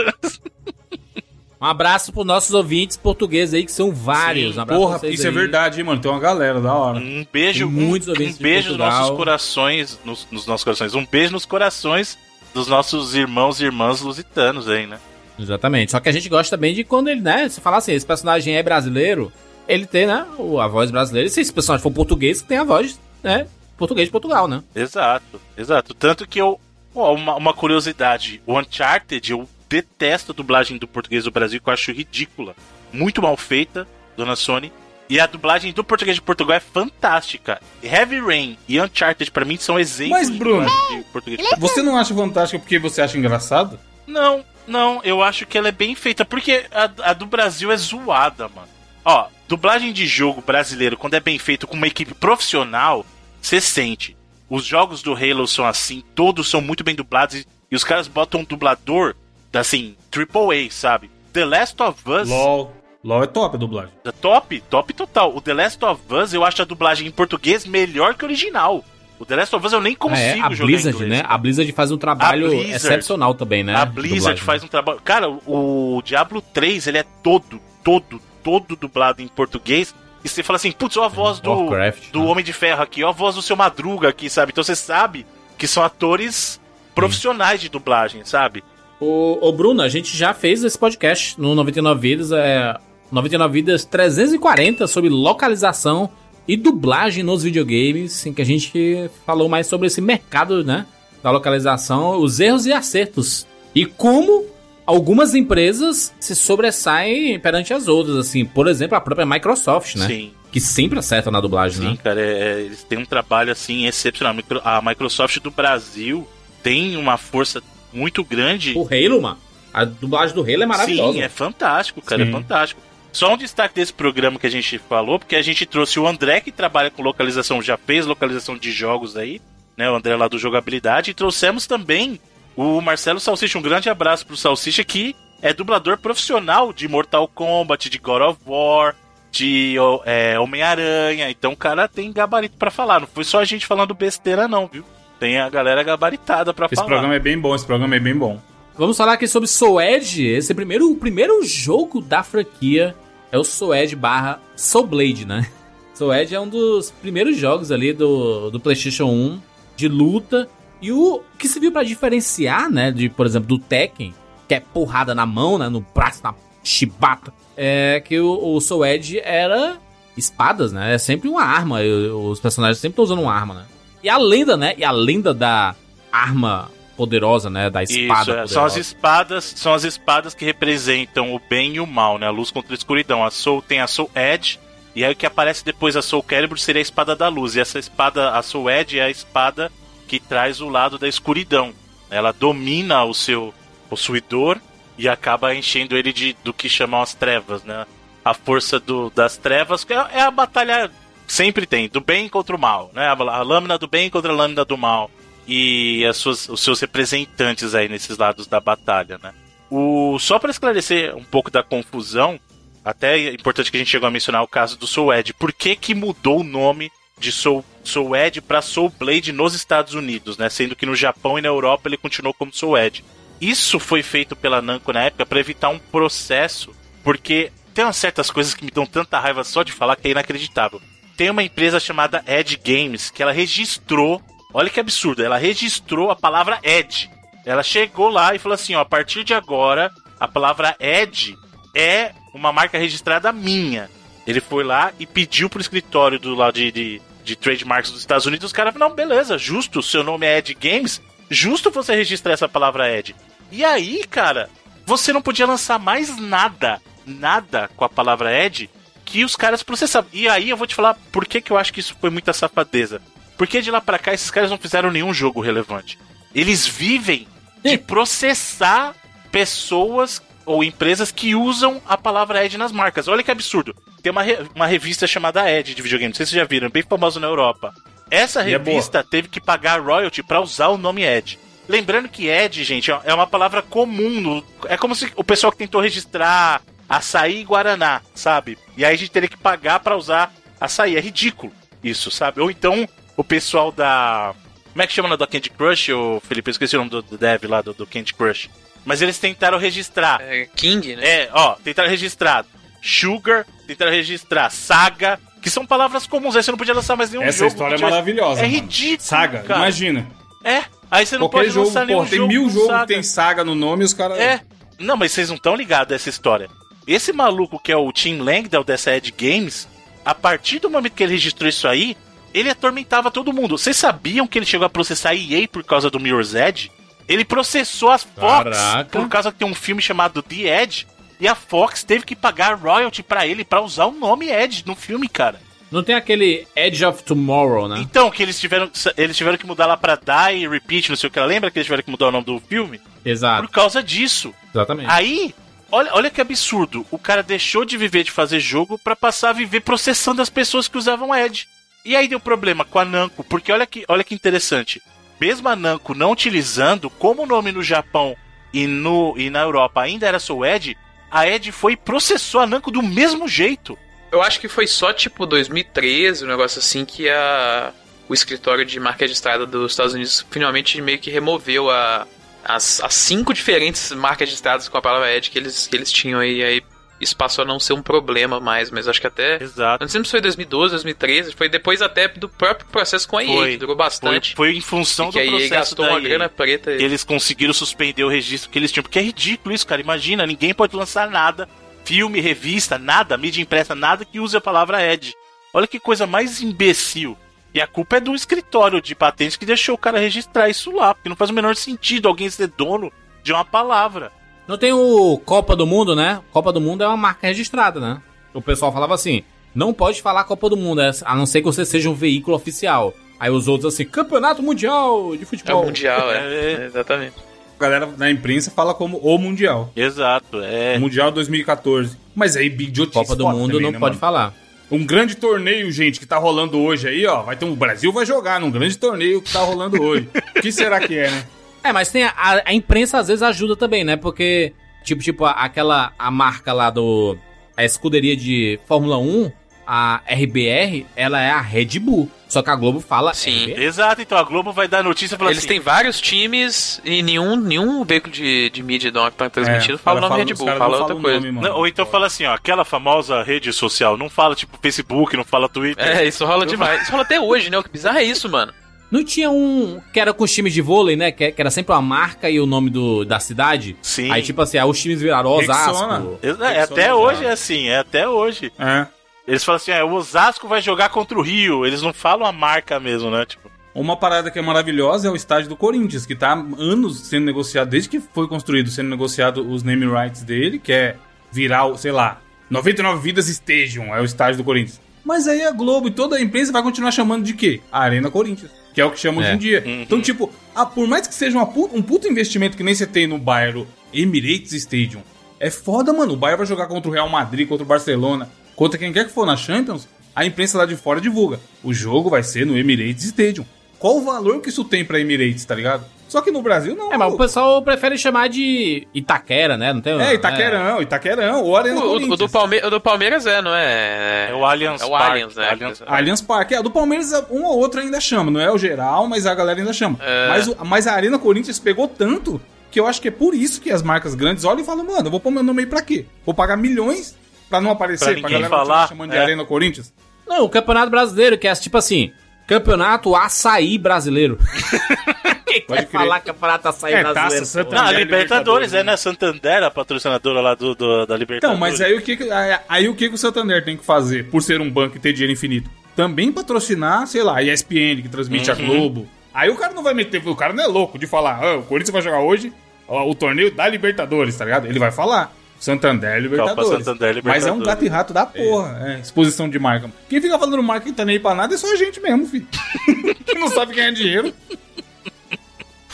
Um abraço pros nossos ouvintes portugueses aí, que são vários. Sim, um Porra, isso é aí. verdade, hein, mano. Tem uma galera da hora. Um beijo, Tem muitos um, ouvintes um beijo nos nossos corações, nos, nos nossos corações. Um beijo nos corações dos nossos irmãos e irmãs lusitanos aí, né? Exatamente. Só que a gente gosta também de quando ele, né? Você fala assim, esse personagem é brasileiro, ele tem, né? o- A voz brasileira. E se esse personagem for português, tem a voz, né? Português de Portugal, né? Exato, exato. Tanto que eu. Uma, uma curiosidade: o Uncharted, eu detesto a dublagem do português do Brasil, que eu acho ridícula. Muito mal feita, dona Sony. E a dublagem do português de Portugal é fantástica. Heavy Rain e Uncharted, pra mim, são exemplos Mas, de Bruno, de português de Portugal. Você não acha fantástico porque você acha engraçado? Não, não, eu acho que ela é bem feita, porque a, a do Brasil é zoada, mano. Ó, dublagem de jogo brasileiro, quando é bem feito com uma equipe profissional, você sente. Os jogos do Halo são assim, todos são muito bem dublados e, os caras botam um dublador, assim, AAA, sabe? The Last of Us, LOL. LOL é top a dublagem. top, top total. O The Last of Us, eu acho a dublagem em português melhor que o original. O The Last of Us eu nem consigo é, a jogar Blizzard, né? A Blizzard faz um trabalho A Blizzard. excepcional também, né? A Blizzard dublagem. faz um trabalho. Cara, o Diablo 3, ele é todo, todo, todo dublado em português. E você fala assim, putz, olha a voz do, Warcraft, do né? Homem de Ferro aqui, olha a voz do seu Madruga aqui, sabe? Então você sabe que são atores profissionais de dublagem, sabe? Ô, ô, Bruno, a gente já fez esse podcast no 99 Vidas, é 99 Vidas 340 sobre localização e dublagem nos videogames, em que a gente falou mais sobre esse mercado, né, da localização, os erros e acertos e como algumas empresas se sobressaem perante as outras, assim, por exemplo, a própria Microsoft, né, Sim, que sempre acerta na dublagem, sim, né? cara, é- é- eles têm um trabalho assim excepcional. A Microsoft do Brasil tem uma força muito grande. O Halo, mano, a dublagem do Halo é maravilhosa. Sim, é fantástico, cara, Sim. é fantástico. Só um destaque desse programa que a gente falou, porque a gente trouxe o André, que trabalha com localização, já fez localização de jogos aí, né? O André lá do Jogabilidade, e trouxemos também o Marcelo Salsicha. Um grande abraço pro Salsicha, que é dublador profissional de Mortal Kombat, de God of War, de é, Homem-Aranha. Então o cara tem gabarito pra falar. Não foi só a gente falando besteira, não, viu? Tem a galera gabaritada pra Esse falar. programa é bem bom, esse programa é bem bom. Vamos falar aqui sobre Soul Edge. Esse primeiro, o primeiro jogo da franquia é o Soul Edge barra Soul Blade, né? Soul Edge é um dos primeiros jogos ali do, do PlayStation 1 de luta. E o que se viu pra diferenciar, né, de, por exemplo, do Tekken, que é porrada na mão, né, no braço, na chibata, é que o, o Soul Edge era espadas, né? É sempre uma arma. e Os personagens sempre estão usando uma arma, né? E a lenda, né? E a lenda da arma poderosa, né? Da espada Isso, é, são as espadas, são as espadas que representam o bem e o mal, né? A luz contra a escuridão. A Soul tem a Soul Edge, e aí o que aparece depois a Soul Calibur seria a espada da luz. E essa espada, a Soul Edge, é a espada que traz o lado da escuridão. Ela domina o seu possuidor e acaba enchendo ele de do que chamam as trevas, né? A força do, das trevas, é, é a batalha sempre tem, do bem contra o mal, né? A, a lâmina do bem contra a lâmina do mal. E as suas, os seus representantes aí nesses lados da batalha, né? O, só para esclarecer um pouco da confusão, até é importante que a gente chegou a mencionar o caso do Soul Edge. Por que, que mudou o nome de Soul, Soul Edge para Soul Blade nos Estados Unidos, né? Sendo que no Japão e na Europa ele continuou como Soul Edge. Isso foi feito pela Namco na época para evitar um processo, porque tem umas certas coisas que me dão tanta raiva só de falar que é inacreditável. Tem uma empresa chamada Edge Games que ela registrou, olha que absurdo, ela registrou a palavra Edge. Ela chegou lá e falou assim, ó, a partir de agora, a palavra Edge é uma marca registrada minha. Ele foi lá e pediu pro escritório do lado de, de, de trademarks dos Estados Unidos, os caras não, beleza, justo, seu nome é Ed Games, justo você registrar essa palavra Ed. E aí, cara, você não podia lançar mais nada, nada com a palavra Ed que os caras processavam. E aí eu vou te falar por que, que eu acho que isso foi muita safadeza. Porque de lá pra cá esses caras não fizeram nenhum jogo relevante. Eles vivem de processar pessoas ou empresas que usam a palavra Ed nas marcas. Olha que absurdo. Tem uma, re- uma revista chamada Ed de videogame, não sei se vocês já viram, bem famosa na Europa. Essa é revista teve que pagar royalty pra usar o nome Ed. Lembrando que Ed, gente, é uma palavra comum. no- É como se o pessoal que tentou registrar açaí e guaraná, sabe? E aí a gente teria que pagar pra usar açaí. É ridículo isso, sabe? Ou então o pessoal da. Como é que chama lá do Candy Crush, ô Felipe? Eu esqueci o nome do, do dev lá do, do Candy Crush. Mas eles tentaram registrar. É, King, né? É, ó, tentaram registrar Sugar, tentaram registrar Saga, que são palavras comuns. Aí você não podia lançar mais nenhum Essa jogo. história é tivesse- maravilhosa. É mano. ridículo. Saga, cara. imagina. É, aí você não Qualquer pode jogo, lançar nenhum porra, tem jogo mil com jogos que tem saga no nome e os caras. É. Não, mas vocês não estão ligados a essa história. Esse maluco que é o Tim Langdell dessa Ed Games, a partir do momento que ele registrou isso aí, ele atormentava todo mundo. Vocês sabiam que ele chegou a processar a EA por causa do Mirror's Edge? Ele processou as Fox Caraca. por causa que tem um filme chamado The Edge e a Fox teve que pagar royalty pra ele pra usar o nome Edge no filme, cara. Não tem aquele Edge of Tomorrow, né? Então, que eles tiveram, eles tiveram que mudar lá pra Die Repeat, não sei o que. Lembra que eles tiveram que mudar o nome do filme? Por Exato, causa disso. exatamente. Aí, olha, olha que absurdo. O cara deixou de viver de fazer jogo pra passar a viver processando as pessoas que usavam Edge. E aí deu problema com a Namco, porque olha que, olha que interessante. Mesmo a Namco não utilizando, como o nome no Japão e, no, e na Europa ainda era Soul Edge, a Edge foi e processou a Namco do mesmo jeito. Eu acho que foi só tipo 2013, um negócio assim, que a, o escritório de marca registrada dos Estados Unidos finalmente meio que removeu a, as, as cinco diferentes marcas registradas com a palavra Ed que eles, que eles tinham aí. Aí isso passou a não ser um problema mais, mas acho que até. Exato. Não sei se foi 2012, 2013, foi depois até do próprio processo com a EA, Foi. que durou Foi, bastante. foi em função do processo gastou uma EA. grana preta. eles conseguiram suspender o registro que eles tinham. Porque é ridículo isso, cara. Imagina, ninguém pode lançar nada. Filme, revista, nada, mídia impressa, nada que use a palavra Ed. Olha que coisa mais imbecil. E a culpa é do escritório de patentes que deixou o cara registrar isso lá. Porque não faz o menor sentido alguém ser dono de uma palavra. Não tem o Copa do Mundo, né? Copa do Mundo é uma marca registrada, né? O pessoal falava assim: não pode falar Copa do Mundo, é- a não ser que você seja um veículo oficial. Aí os outros assim, Campeonato Mundial de É Futebol. o Mundial, é. É. É, Exatamente. A galera na imprensa fala como o Mundial. Exato, é. Mundial 2014. Mas aí, Big Idiotice Copa do Mundo também, não né, pode mano? falar. Um grande torneio, gente, que tá rolando hoje aí, ó. Vai ter um o Brasil vai jogar num grande torneio que tá rolando hoje. O que será que é, né? É, mas tem a, a- a imprensa às vezes ajuda também, né? Porque, tipo, tipo, a- aquela a marca lá do. A escuderia de Fórmula 1, a RBR, ela é a Red Bull. Só que a Globo fala Sim. RBR. Exato, então a Globo vai dar notícia falando Eles assim. têm vários times e nenhum, nenhum veículo de, de mídia não, que tá transmitindo É, fala o nome Red Bull, fala não outra coisa. nome. Não, ou então fala assim, ó, aquela famosa rede social, não fala tipo Facebook, não fala Twitter. É, isso rola demais. Isso rola até hoje, né? O que bizarro é isso, mano. Não tinha um que era com os times de vôlei, né? Que, que era sempre uma marca e o nome do, da cidade. Sim. Aí, tipo assim, aí os times viraram. Osasco. É, é, até hoje já. é assim, é até hoje. É. Eles falam assim, é, o Osasco vai jogar contra o Rio. Eles não falam a marca mesmo, né? Tipo, Uma parada que é maravilhosa é o estádio do Corinthians, que tá há anos sendo negociado, desde que foi construído, sendo negociado os name rights dele, que é virar, o, sei lá, 99 Vidas Stadium, é o estádio do Corinthians. Mas aí a Globo e toda a imprensa vai continuar chamando de quê? Arena Corinthians. Que é o que chama hoje É. em dia. Então, tipo, ah, por mais que seja uma pu- um puto investimento que nem você tem no Bayern Emirates Stadium, é foda, mano. O Bayern vai jogar contra o Real Madrid, contra o Barcelona, contra quem quer que for na Champions, a imprensa lá de fora divulga. O jogo vai ser no Emirates Stadium. Qual o valor que isso tem pra Emirates, tá ligado? Só que no Brasil não. É, mas o pessoal prefere chamar de Itaquera, né? Não tem É, Itaquerão, Itaquerão, ou Arena O, o- o do Palme- o do Palmeiras é, não é? É o Allianz É o Parque. Allianz, né? Allianz- Allianz Parque. É, do Palmeiras um ou outro ainda chama. Não é o geral, mas a galera ainda chama. É. Mas, o- mas a Arena Corinthians pegou tanto que eu acho que é por isso que as marcas grandes olham e falam, mano, eu vou pôr meu nome aí pra quê? Vou pagar milhões pra não aparecer, Pra pra, galera falar, chamando de é. Arena Corinthians? Não, o Campeonato Brasileiro, que é tipo assim, Campeonato Açaí Brasileiro. Quem Pode quer crer. falar Campeonato Açaí É, Brasileiro? Taça pô? Santa- Não, a Libertadores, Libertadores, é, né? Santander, a patrocinadora lá do, do- da Libertadores. Então, mas aí o que, que- aí, aí o que, que o Santander tem que fazer, por ser um banco e ter dinheiro infinito? Também patrocinar, sei lá, a ESPN, que transmite a Uhum. Globo. Aí o cara não vai meter, o cara não é louco de falar, ah, o Corinthians vai jogar hoje ó, o torneio da Libertadores, tá ligado? Ele vai falar. Santander Libertadores. Santander, Mas é um Libertadores. gato e rato da porra, é. exposição de marca. Quem fica falando marca que tá nem aí pra nada é só a gente mesmo, filho. que não sabe ganhar dinheiro.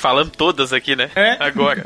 Falando todas aqui, né? É. Agora.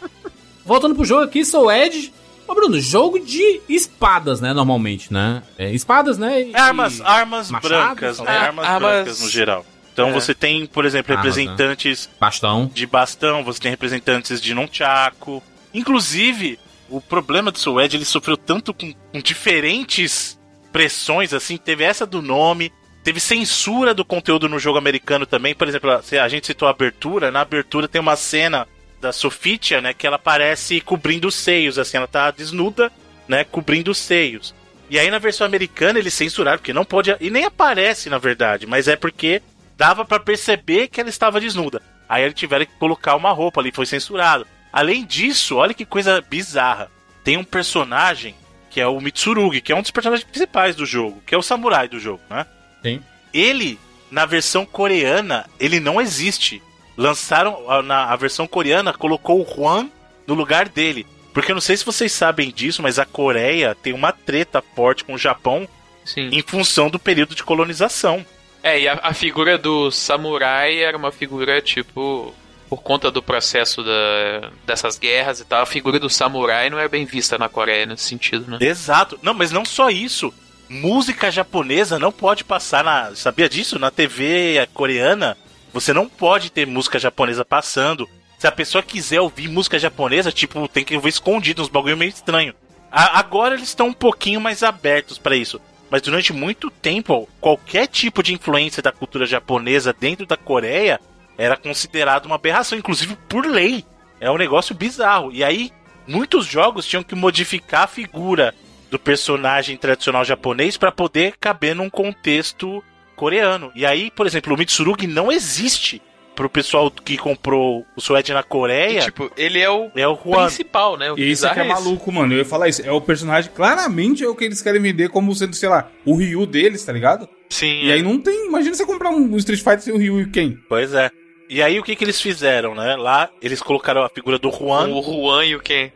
Voltando pro jogo aqui, sou Ed. Ô, Bruno, jogo de espadas, né, normalmente, né? É, espadas, né? e- É armas, armas Machado, brancas, né? Armas, armas- brancas no geral. Então É. você tem, por exemplo, Armas, né? representantes Bastão. de bastão, você tem representantes de nunchaku. Inclusive, o problema do Suede, ele sofreu tanto com, com diferentes pressões, assim, teve essa do nome, teve censura do conteúdo no jogo americano também. Por exemplo, a gente citou a abertura, na abertura tem uma cena da Sofitia, né, que ela aparece cobrindo os seios, assim, ela tá desnuda, né, cobrindo os seios. E aí na versão americana eles censuraram, porque não pode. E nem aparece, na verdade, mas é porque dava pra perceber que ela estava desnuda. Aí eles tiveram que colocar uma roupa ali, foi censurado. Além disso, olha que coisa bizarra. Tem um personagem que é o Mitsurugi, que é um dos personagens principais do jogo, que é o samurai do jogo, né? Sim. Ele, na versão coreana, ele não existe. Lançaram, a- na a versão coreana, colocou o Juan no lugar dele. Porque eu não sei se vocês sabem disso, mas a Coreia tem uma treta forte com o Japão Sim. em função do período de colonização. É, e a, a figura do samurai era uma figura, tipo, por conta do processo da, dessas guerras e tal, a figura do samurai não é bem vista na Coreia nesse sentido, né? Exato. Não, mas não só isso. Música japonesa não pode passar na. Sabia disso? Na TV coreana, você não pode ter música japonesa passando. Se a pessoa quiser ouvir música japonesa, tipo, tem que ouvir escondido, uns bagulho meio estranho. A- agora eles estão um pouquinho mais abertos pra isso. Mas durante muito tempo, qualquer tipo de influência da cultura japonesa dentro da Coreia era considerado uma aberração, inclusive por lei. É um negócio bizarro. E aí, muitos jogos tinham que modificar a figura do personagem tradicional japonês para poder caber num contexto coreano. E aí, por exemplo, o Mitsurugi não existe pro pessoal que comprou o Suede na E, Coreia. tipo, ele é o é o Juan. principal, né? O E isso é que é esse. maluco, mano. Eu ia falar isso. É o personagem, claramente é o que eles querem vender como sendo, sei lá, o Ryu deles, tá ligado? Sim. E aí não tem. Imagina você comprar um Street Fighter sem o Ryu e quem? Pois é. E aí o que que eles fizeram, né? Lá eles colocaram a figura do Juan, O Juan e o Ken.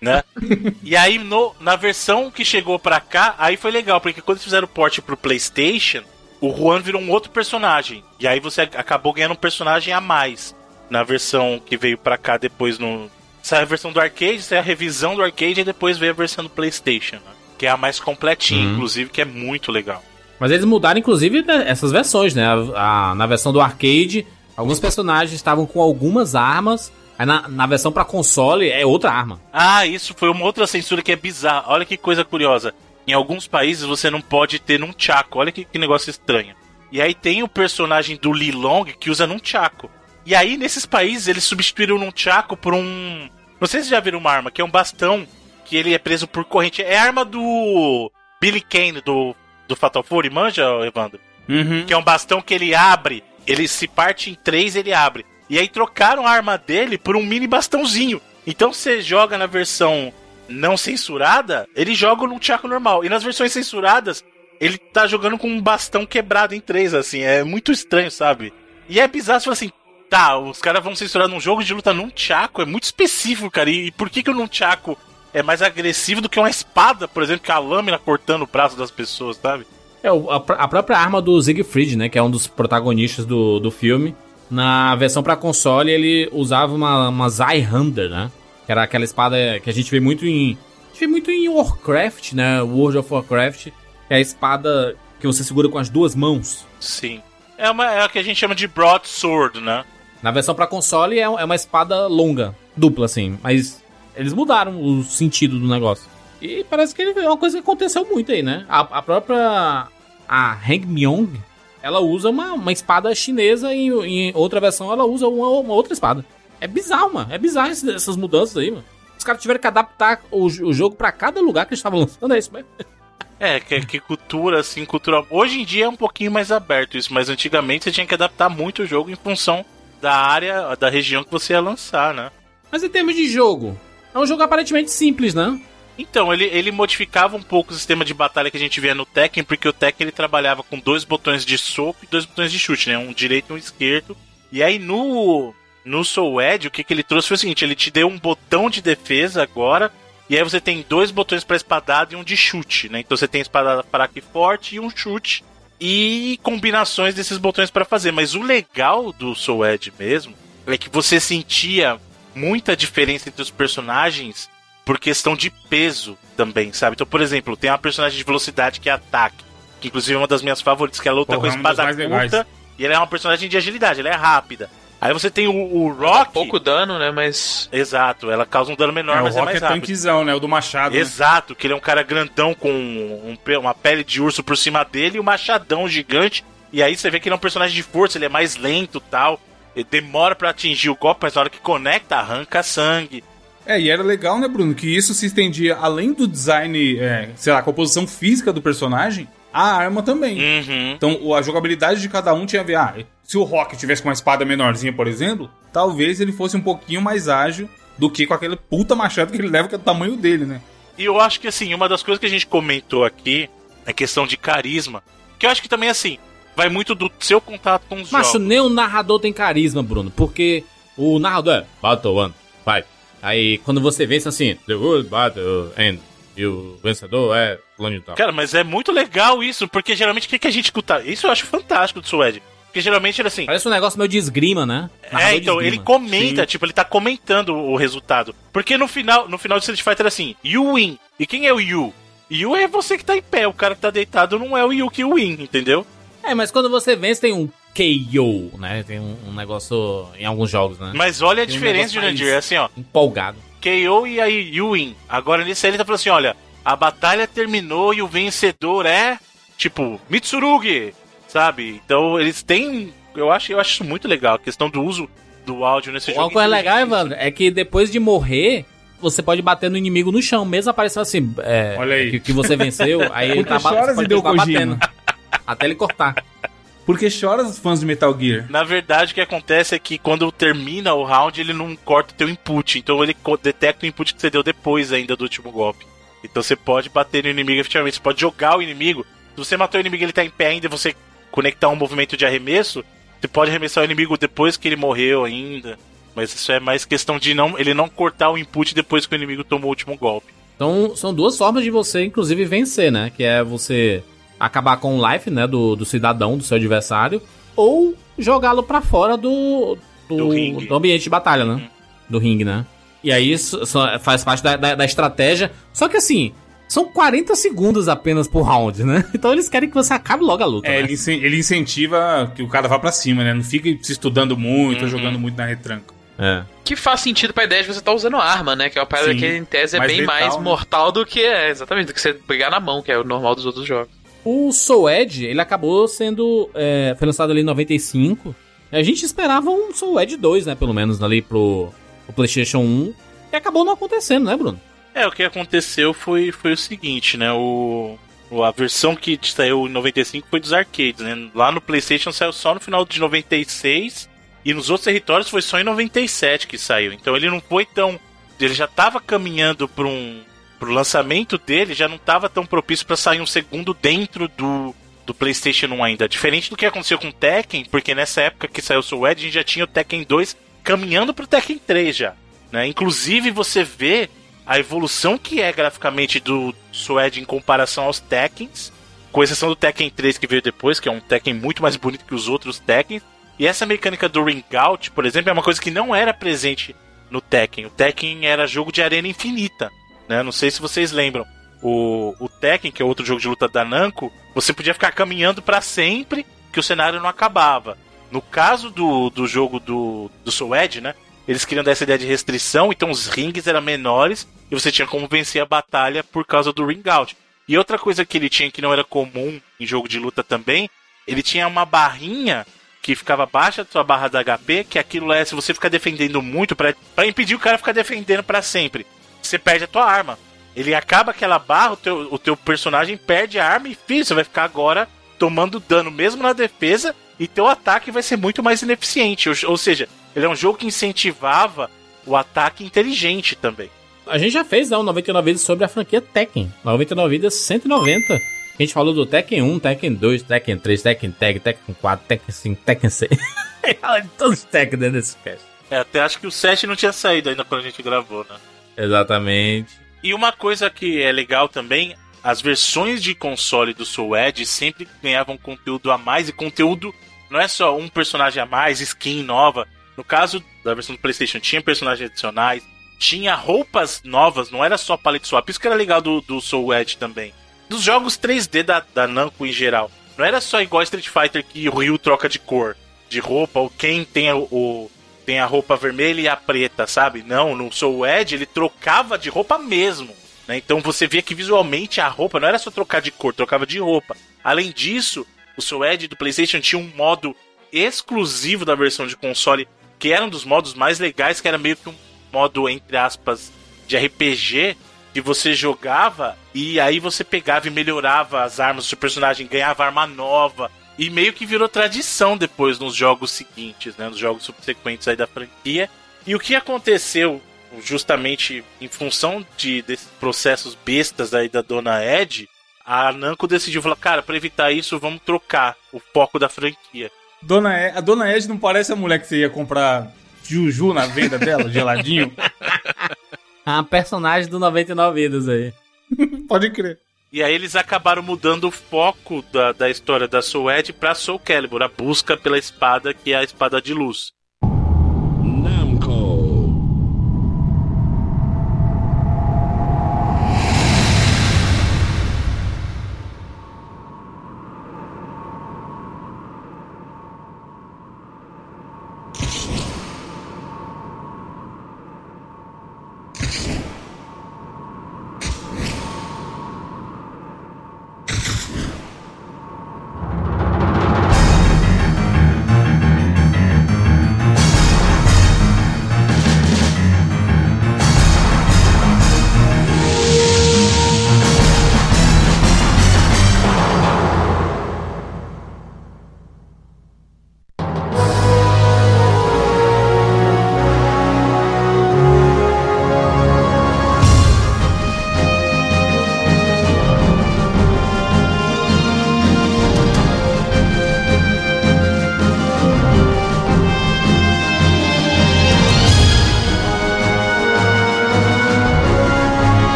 Né? e aí no, na versão que chegou pra cá, aí foi legal, porque quando eles fizeram o port pro PlayStation, o Juan virou um outro personagem. E aí você acabou ganhando um personagem a mais na versão que veio pra cá depois no saiu a versão do arcade, saiu a revisão do arcade e depois veio a versão do PlayStation, né? que é a mais completinha, Uhum. inclusive, que é muito legal. Mas eles mudaram, inclusive, né, essas versões, né? A- a- na versão do arcade, alguns personagens estavam com algumas armas. Aí na, na versão pra console é outra arma. Ah, isso foi uma outra censura que é bizarra. Olha que coisa curiosa. Em alguns países você não pode ter num chaco. Olha que, que negócio estranho. E aí tem o personagem do Li Long que usa num chaco. E aí nesses países eles substituíram num chaco por um. Não sei se já viram uma arma, que é um bastão que ele é preso por corrente. É a arma do Billy Kane do, do Fatal Fury, manja, Evandro? Uhum. que é um bastão que ele abre, ele se parte em três, ele abre. E aí trocaram a arma dele por um mini bastãozinho. Então você joga na versão não censurada, ele joga num tchaco normal. E nas versões censuradas, ele tá jogando com um bastão quebrado em três, assim. É muito estranho, sabe? E é bizarro, você fala assim, tá, os caras vão censurar num jogo de luta num tchaco, é muito específico, cara. E por que que o num tchaco é mais agressivo do que uma espada, por exemplo, que é a lâmina cortando o braço das pessoas, sabe? É, a própria arma do Siegfried, né? Que é um dos protagonistas do, do filme. Na versão pra console, ele usava uma, uma Zweihander, né? Que era aquela espada que a gente vê muito em. A gente vê muito em Warcraft, né? World of Warcraft. Que é a espada que você segura com as duas mãos. Sim. É, uma, é o que a gente chama de broadsword, né? Na versão pra console é, é uma espada longa, dupla, assim. Mas eles mudaram o sentido do negócio. E parece que é uma coisa que aconteceu muito aí, né? A, a própria. A Hang Myong, ela usa uma, uma espada chinesa e em outra versão ela usa uma, uma outra espada. É bizarro, mano. É bizarro esse- essas mudanças aí, mano. Os caras tiveram que adaptar o, o jogo pra cada lugar que eles estavam lançando, é isso mesmo? É, que, que cultura, assim, cultura. Hoje em dia é um pouquinho mais aberto isso, mas antigamente você tinha que adaptar muito o jogo em função da área, da região que você ia lançar, né? Mas em termos de jogo, é um jogo aparentemente simples, né? Então, ele, ele modificava um pouco o sistema de batalha que a gente via no Tekken, porque o Tekken ele trabalhava com dois botões de soco e dois botões de chute, né? Um direito e um esquerdo. E aí no, no Soul Edge, o que, que ele trouxe foi o seguinte: ele te deu um botão de defesa agora, e aí você tem dois botões para espadada e um de chute, né? Então você tem espadada fraca e forte e um chute. E combinações desses botões para fazer. Mas o legal do Soul Edge mesmo é que você sentia muita diferença entre os personagens por questão de peso também, sabe? Então, por exemplo, tem uma personagem de velocidade que é ataque, que inclusive é uma das minhas favoritas, que ela luta Porra, com é uma das espada curta, e ela é uma personagem de agilidade, ela é rápida. Aí você tem o, o Rock. Pouco dano, né? Mas. Exato, ela causa um dano menor, É, o mas é Rock mais é rápido. tanquezão, né? O do Machado. né? Exato, que ele é um cara grandão com um uma pele de urso por cima dele e um machadão gigante. E aí você vê que ele é um personagem de força, ele é mais lento tal. Ele demora pra atingir o golpe, mas na hora que conecta, arranca sangue. É, e era legal, né, Bruno? Que isso se estendia além do design, é, sei lá, composição física do personagem, a arma também. Uhum. Então, o- a jogabilidade de cada um tinha a ver. Ah, se o Rock tivesse com uma espada menorzinha, por exemplo, talvez ele fosse um pouquinho mais ágil do que com aquele puta machado que ele leva, que é do tamanho dele, né? E eu acho que assim, uma das coisas que a gente comentou aqui é questão de carisma. Que eu acho que também, assim, vai muito do seu contato com os Macho, jogos. nem o narrador tem carisma, Bruno, porque o narrador é Battle One, Fight. Aí quando você vence assim, The World Battle End, e o vencedor é fulano tal. Cara, mas é muito legal isso, porque geralmente o que, que a gente escuta? Isso eu acho fantástico do Suede. Porque geralmente ele assim. Parece um negócio meio de esgrima, né? Narrador É, então, ele comenta, tipo, ele tá comentando o resultado. Porque no final, no final de Street Fighter é assim, you win. E quem é o you? You é você que tá em pé, o cara que tá deitado não é o you que win, entendeu? É, mas quando você vence tem um KO, né? Tem um, um negócio em alguns jogos, né? Mas olha a Tem diferença, mais- Jurandir, é assim, ó. Empolgado. KO e aí you win. Agora nesse aí ele tá falando assim, olha, a batalha terminou e o vencedor é, tipo, Mitsurugi, sabe? Então eles têm, eu acho, eu acho isso muito legal, a questão do uso do áudio nesse jogo. Uma coisa legal, Evandro, é que depois de morrer, você pode bater no inimigo no chão, mesmo aparecendo assim, é, Olha aí. Que, que você venceu, aí ele tá você pode Hideo continuar Kojima. até ele cortar. Porque chora os fãs de Metal Gear. Na verdade, o que acontece é que quando termina o round, ele não corta o teu input. Então ele detecta o input que você deu depois ainda do último golpe. Então você pode bater no inimigo efetivamente. Você pode jogar o inimigo. Se você matou o inimigo e ele tá em pé ainda e você conectar um movimento de arremesso, você pode arremessar o inimigo depois que ele morreu ainda. Mas isso é mais questão de não ele não cortar o input depois que o inimigo tomou o último golpe. Então, são duas formas de você, inclusive, vencer, né? Que é você acabar com o life, né? Do, do cidadão, do seu adversário, ou jogá-lo pra fora do, do, Do do ambiente de batalha, né? Uhum. Do ringue, né? E aí isso faz parte da, da, da estratégia. Só que assim, são 40 segundos apenas por round, né? Então eles querem que você acabe logo a luta. É, né? ele, incen- ele incentiva que o cara vá pra cima, né? Não fica se estudando muito, ou jogando muito na retranca. É. Que faz sentido pra ideia de você estar usando arma, né? Que é uma parada Sim. que em tese é Mais bem letal, mais né? mortal do que é, exatamente, do que você brigar na mão, que é o normal dos outros jogos. O Soul Edge, ele acabou sendo. É, foi lançado ali em 95. A gente esperava um Soul Edge 2, né? Pelo menos ali pro, pro PlayStation 1. E acabou não acontecendo, né, Bruno? É, o que aconteceu foi, foi o seguinte, né? O, a versão que saiu em 95 foi dos arcades, né? Lá no PlayStation saiu só no final de 96 e nos outros territórios foi só em 97 que saiu. Então ele não foi tão. Ele já tava caminhando para um. Pro lançamento dele já não tava tão propício para sair um segundo dentro do, do PlayStation 1 ainda. Diferente do que aconteceu com o Tekken, porque nessa época que saiu o Soul Edge, a gente já tinha o Tekken 2 caminhando pro Tekken 3 já. Né? Inclusive você vê a evolução que é graficamente do Suede em comparação aos Tekkens, com exceção do Tekken 3 que veio depois, que é um Tekken muito mais bonito que os outros Tekken. E essa mecânica do Ring Out, por exemplo, é uma coisa que não era presente no Tekken. O Tekken era jogo de arena infinita, né? Não sei se vocês lembram. O, o Tekken, que é outro jogo de luta da Namco, você podia ficar caminhando pra sempre que o cenário não acabava. No caso do, do jogo do, do Soul Edge, né? Eles queriam dar essa ideia de restrição, então os rings eram menores e você tinha como vencer a batalha por causa do ring out. E outra coisa que ele tinha que não era comum em jogo de luta também, ele tinha uma barrinha que ficava abaixo da sua barra da HP, que aquilo é, se você ficar defendendo muito, pra impedir o cara ficar defendendo pra sempre, você perde a tua arma. Ele acaba aquela barra, o teu, o teu personagem perde a arma e, filho, você vai ficar agora tomando dano mesmo na defesa e teu ataque vai ser muito mais ineficiente. Ou, ou seja, ele é um jogo que incentivava o ataque inteligente também. A gente já fez um 99 vidas sobre a franquia Tekken. 99 vidas 190. A gente falou do Tekken 1, Tekken 2, Tekken 3, Tekken Tag, Tekken 4, Tekken 5, Tekken 6. Fala de todos os Tekken dentro desse cast. É, até acho que o 7 não tinha saído ainda quando a gente gravou, né? Exatamente. E uma coisa que é legal também, as versões de console do Soul Edge sempre ganhavam conteúdo a mais e conteúdo não é só um personagem a mais, skin nova. No caso da versão do PlayStation, tinha personagens adicionais, tinha roupas novas, não era só palette swap. Isso que era legal do, do Soul Edge também. Dos jogos 3D da, da Namco em geral, não era só igual Street Fighter que o Ryu troca de cor, de roupa, ou quem tem o, o- tem a roupa vermelha e a preta, sabe? Não, no Soul Edge ele trocava de roupa mesmo. né? Então você via que visualmente a roupa não era só trocar de cor, trocava de roupa. Além disso, o Soul Edge do PlayStation tinha um modo exclusivo da versão de console, que era um dos modos mais legais, que era meio que um modo, entre aspas, de RPG, que você jogava e aí você pegava e melhorava as armas do seu personagem, ganhava arma nova. E meio que virou tradição depois nos jogos seguintes, né? Nos jogos subsequentes aí da franquia. E o que aconteceu justamente em função de desses processos bestas aí da Dona Ed, a Namco decidiu falar, cara, pra evitar isso, vamos trocar o foco da franquia. Dona Ed, a Dona Ed não parece a mulher que você ia comprar Juju na venda dela, geladinho? A personagem do 99 vidas aí. Pode crer. E aí eles acabaram mudando o foco da, da história da Soul Edge pra Soul Calibur, a busca pela espada que é a espada de luz.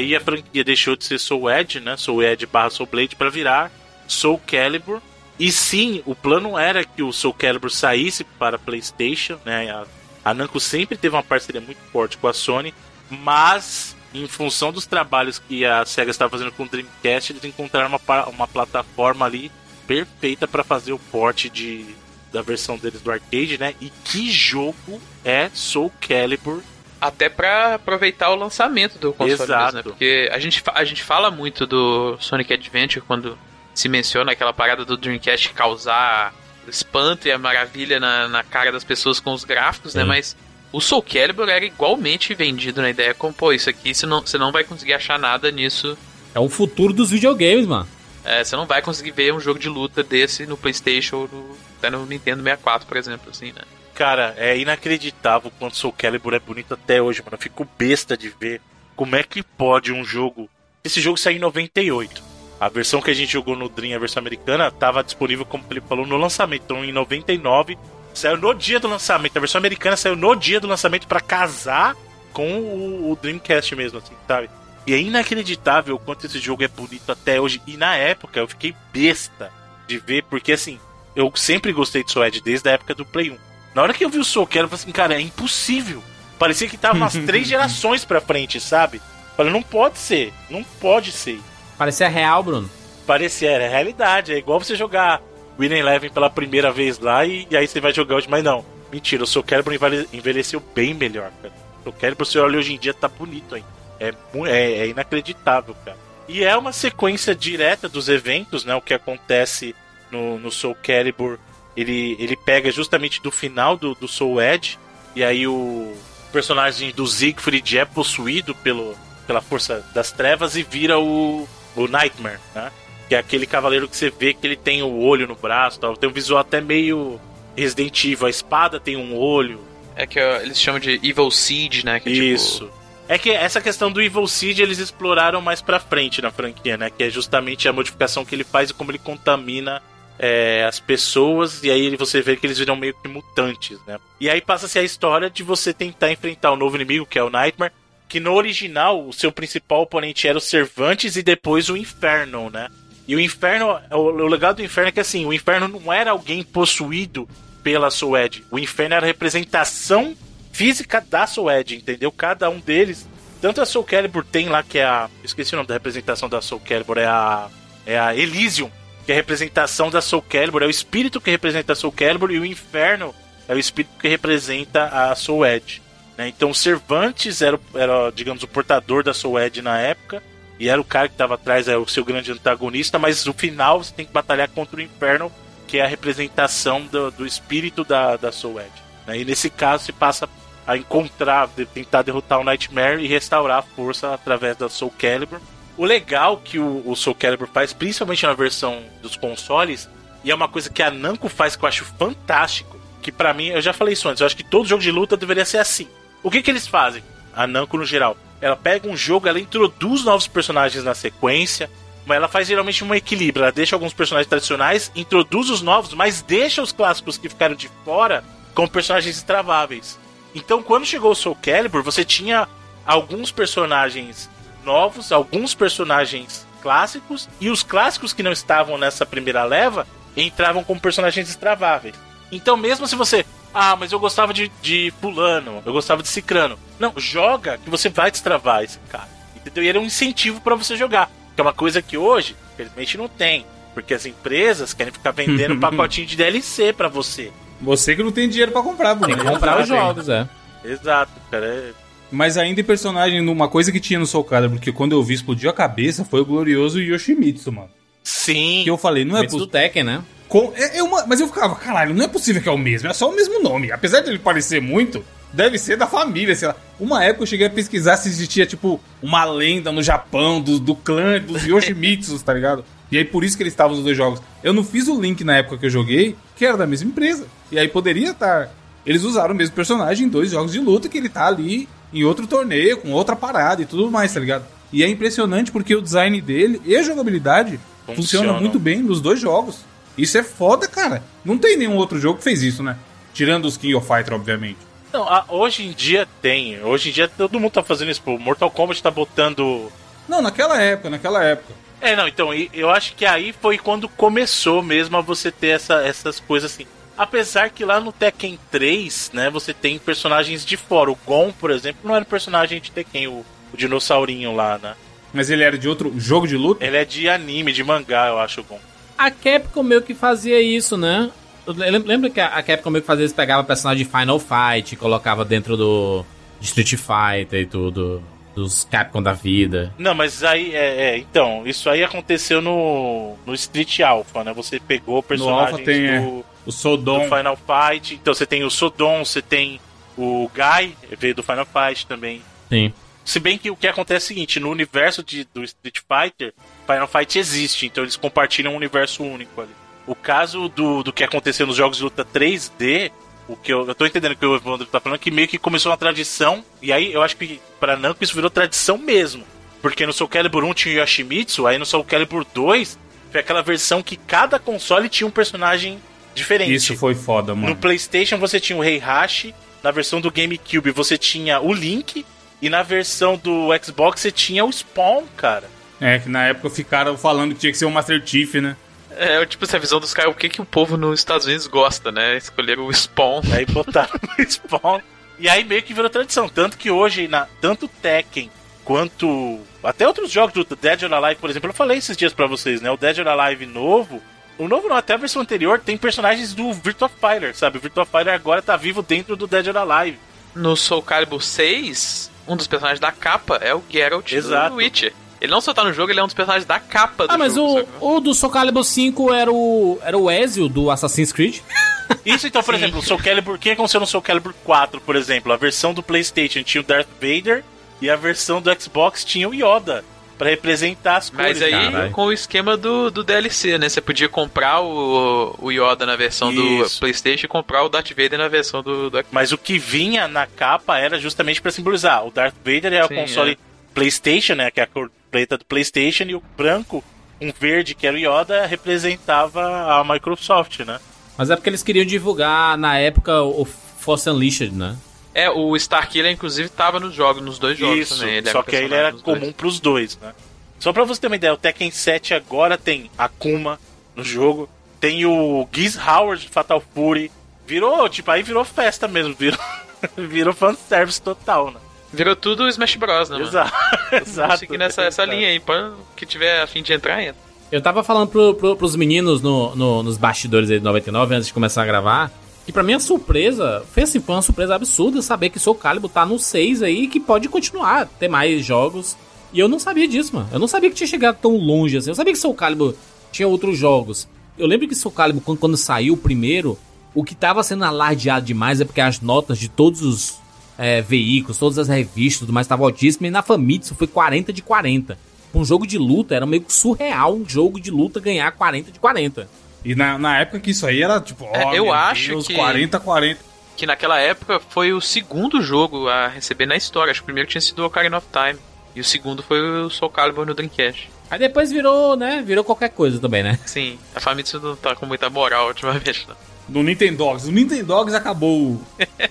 Aí a franquia deixou de ser Soul Edge, né? Soul Edge barra Soul Blade pra virar Soul Calibur. E sim, o plano era que o Soul Calibur saísse para PlayStation, né? A, a Namco sempre teve uma parceria muito forte com a Sony, mas em função dos trabalhos que a Sega estava fazendo com o Dreamcast, eles encontraram uma, uma plataforma ali perfeita para fazer o port de, da versão deles do arcade, né? E que jogo é Soul Calibur Até pra aproveitar o lançamento do console Exato. mesmo, né? Porque a gente, a gente fala muito do Sonic Adventure quando se menciona aquela parada do Dreamcast causar o espanto e a maravilha na, na cara das pessoas com os gráficos, né? Sim. Mas o Soul Calibur era igualmente vendido na ideia como, pô, isso aqui você não, você não vai conseguir achar nada nisso. É o futuro dos videogames, mano. É, você não vai conseguir ver um jogo de luta desse no PlayStation ou no, até no Nintendo 64, por exemplo, assim, né? Cara, é inacreditável quanto Soul Calibur é bonito até hoje, mano. Eu fico besta de ver como é que pode um jogo. Esse jogo saiu em 98. A versão que a gente jogou no Dream, a versão americana, tava disponível, como ele falou, no lançamento. Então, em 99, saiu no dia do lançamento. A versão americana saiu no dia do lançamento pra casar com o, o Dreamcast mesmo, assim, sabe? E é inacreditável o quanto esse jogo é bonito até hoje. E na época eu fiquei besta de ver, porque assim, eu sempre gostei de Edge desde a época do Play 1. Na hora que eu vi o Soul Calibur, eu falei assim, cara, é impossível. Parecia que tava umas três gerações pra frente, sabe? Falei, não pode ser, não pode ser. Parecia real, Bruno. Parecia, era realidade. É igual você jogar Winning Eleven pela primeira vez lá e, e aí você vai jogar hoje, mas não. Mentira, o Soul Calibur envelhe- envelheceu bem melhor, cara. O Soul Calibur, você olha hoje em dia, tá bonito ainda. É, é, é inacreditável, cara. E é uma sequência direta dos eventos, né? O que acontece no, no Soul Calibur, ele, ele pega justamente do final do, do Soul Edge, e aí o personagem do Siegfried é possuído pelo, pela força das trevas e vira o, o Nightmare, né? Que é aquele cavaleiro que você vê que ele tem o olho no braço, tal. tem um visual até meio Resident Evil. A espada tem um olho, É que ó, eles chamam de Evil Siege, né? Que é tipo- isso. É que essa questão do Evil Seed eles exploraram mais pra frente na franquia, né? Que é justamente a modificação que ele faz e como ele contamina é, as pessoas. E aí você vê que eles viram meio que mutantes, né? E aí passa-se a história de você tentar enfrentar o novo inimigo, que é o Nightmare. Que no original, o seu principal oponente era o Cervantes e depois o Inferno, né? E o Inferno, o, o legal do Inferno é que assim, o Inferno não era alguém possuído pela Soul Edge. O Inferno era a representação física da Soul Edge, entendeu? Cada um deles. Tanto a Soul Calibur tem lá, que é a. Esqueci o nome da representação da Soul Calibur, é a. É a Elysium, que é a representação da Soul Calibur, é o espírito que representa a Soul Calibur, e o Inferno é o espírito que representa a Soul Edge. né? Então, Cervantes era, era, digamos, o portador da Soul Edge na época, e era o cara que estava atrás, é o seu grande antagonista, mas no final você tem que batalhar contra o Inferno, que é a representação do, do espírito da, da Soul Edge. né? E nesse caso se passa a encontrar, tentar derrotar o Nightmare e restaurar a força através da Soul Calibur. O legal que o, o Soul Calibur faz, principalmente na versão dos consoles, e é uma coisa que a Namco faz que eu acho fantástico, que pra mim, eu já falei isso antes, eu acho que todo jogo de luta deveria ser assim. O que que eles fazem? A Namco no geral. Ela pega um jogo, ela introduz novos personagens na sequência, mas ela faz geralmente um equilíbrio. Ela deixa alguns personagens tradicionais, introduz os novos, mas deixa os clássicos que ficaram de fora como personagens extraváveis. Então, quando chegou o Soul Calibur, você tinha alguns personagens novos, alguns personagens clássicos, e os clássicos que não estavam nessa primeira leva entravam como personagens extraváveis. Então, mesmo se você. Ah, mas eu gostava de, de Fulano, eu gostava de Cicrano. Não, joga que você vai destravar esse cara. Entendeu? E era um incentivo pra você jogar. Que é uma coisa que hoje, infelizmente, não tem. Porque as empresas querem ficar vendendo pacotinho de DLC pra você. Você que não tem dinheiro pra comprar, Bruno. Tem que comprar os jogos, é. Exato, cara. É... Mas ainda em personagem, uma coisa que tinha no Soul Calibur, porque quando eu vi explodiu a cabeça, foi o glorioso Yoshimitsu, mano. Sim. Que eu falei, não é Mitsu do possível. Tekken, né? Com- é- é uma- mas eu ficava, caralho, não é possível que é o mesmo, é só o mesmo nome. Apesar de ele parecer muito, deve ser da família, sei lá. Uma época eu cheguei a pesquisar se existia, tipo, uma lenda no Japão do, do clã dos Yoshimitsus, tá ligado? E aí por isso que eles estavam nos dois jogos. Eu não fiz o link na época que eu joguei, que era da mesma empresa. E aí poderia estar. Eles usaram o mesmo personagem em dois jogos de luta, que ele tá ali em outro torneio, com outra parada e tudo mais, tá ligado? E é impressionante porque o design dele e a jogabilidade funciona Funcionam. muito bem nos dois jogos. Isso é foda, cara. Não tem nenhum outro jogo que fez isso, né? Tirando os King of Fighter, obviamente. Não, hoje em dia tem. Hoje em dia todo mundo tá fazendo isso. Pô, Mortal Kombat tá botando. Não, naquela época, naquela época. É, não, então, eu acho que aí foi quando começou mesmo a você ter essa- essas coisas assim. Apesar que lá no Tekken 3, né, você tem personagens de fora. O Gon, por exemplo, não era um personagem de Tekken, o, o dinossaurinho lá, né? Mas ele era de outro jogo de luta? Ele é de anime, de mangá, eu acho, o Gon. A Capcom meio que fazia isso, né? Lem- Lembra que a Capcom meio que fazia isso? Pegava personagem de Final Fight, colocava dentro do de Street Fighter e tudo. Dos Capcom da vida. Não, mas aí, é, é, então, isso aí aconteceu no, no Street Alpha, né? Você pegou No personagens Alpha tem é, do, o do Sodom. Final Fight. Então você tem o Sodom, você tem o Guy, veio do Final Fight também. Sim. Se bem que o que acontece é o seguinte, no universo de- do Street Fighter, Final Fight existe, então eles compartilham um universo único ali. O caso do, do que aconteceu nos jogos de luta 3D, o que eu, eu tô entendendo que o Evandro tá falando, que meio que começou uma tradição, e aí eu acho que pra Namco isso virou tradição mesmo. Porque no Soul Calibur 1 tinha o Yoshimitsu, aí no Soul Calibur 2 foi aquela versão que cada console tinha um personagem diferente. Isso foi foda, No mano. PlayStation você tinha o Heihachi, na versão do GameCube você tinha o Link, e na versão do Xbox você tinha o Spawn, cara. É, que na época ficaram falando que tinha que ser o Master Chief, né? É, tipo, essa visão dos caras, o que, que o povo nos Estados Unidos gosta, né? Escolheram o Spawn. Aí botaram o Spawn. E aí meio que virou tradição. Tanto que hoje, na, tanto Tekken quanto. Até outros jogos do Dead or Alive, por exemplo, eu falei esses dias pra vocês, né? O Dead or Alive novo. O novo não, até a versão anterior tem personagens do Virtua Fighter, sabe? O Virtua Fighter agora tá vivo dentro do Dead or Alive. No Soul Calibur 6, um dos personagens da capa é o Geralt Exato. do Witcher. Ele não só tá no jogo, ele é um dos personagens da capa do Ah, mas jogo. o, sacou? o do Soul Calibur 5 era o, era o Ezio do Assassin's Creed. Isso então, por Sim. exemplo, o Soul Calibur, o que aconteceu no Soul Calibur 4, por exemplo? A versão do PlayStation tinha o Darth Vader e a versão do Xbox tinha o Yoda pra representar as cores. Mas aí, caralho. com o esquema do, do DLC, né? Você podia comprar o, o Yoda na versão do Isso. PlayStation e comprar o Darth Vader na versão do, do Mas o que vinha na capa era justamente pra simbolizar. O Darth Vader é o Sim, console PlayStation, né? Que é a cor preta do PlayStation, e o branco, um verde que era o Yoda, representava a Microsoft, né? Mas é porque eles queriam divulgar na época o Force Unleashed, né? É, o Starkiller, inclusive, tava nos jogos, nos dois jogos Isso, também. Ele só era que aí ele era nos dois. comum pros dois, né? Só pra você ter uma ideia, o Tekken 7 agora tem Akuma no jogo, tem o Giz Howard de Fatal Fury. Virou, tipo, aí virou festa mesmo, virou, virou fanservice total, né? Virou tudo Smash Bros, né, mano? Exato, exato. Vamos seguir nessa essa linha aí, pra que tiver a fim de entrar, entra. Eu tava falando pro, pro, pros meninos no, no- nos bastidores aí de 99, antes de começar a gravar, que pra minha surpresa, foi assim, foi uma surpresa absurda saber que Soul Calibur tá no 6 aí, que pode continuar, ter mais jogos. E eu não sabia disso, mano. Eu não sabia que tinha chegado tão longe assim. Eu sabia que Soul Calibur tinha outros jogos. Eu lembro que Soul Calibur, quando, quando saiu o primeiro, o que tava sendo alardeado demais é porque as notas de todos os é, veículos, todas as revistas e tudo mais estavam altíssimas. E na Famitsu foi 40 de 40. Um jogo de luta era meio surreal um jogo de luta ganhar 40 de 40. E na, na época que isso aí era tipo, ó, É, eu acho Deus, que- 40 40. Que naquela época foi o segundo jogo a receber na história. Acho que o primeiro tinha sido o Ocarina of Time. E o segundo foi o Soul Calibur no Dreamcast. Aí depois virou, né? Virou qualquer coisa também, né? Sim, a Famitsu não tá com muita moral ultimamente, não. No Nintendogs. O Nintendogs acabou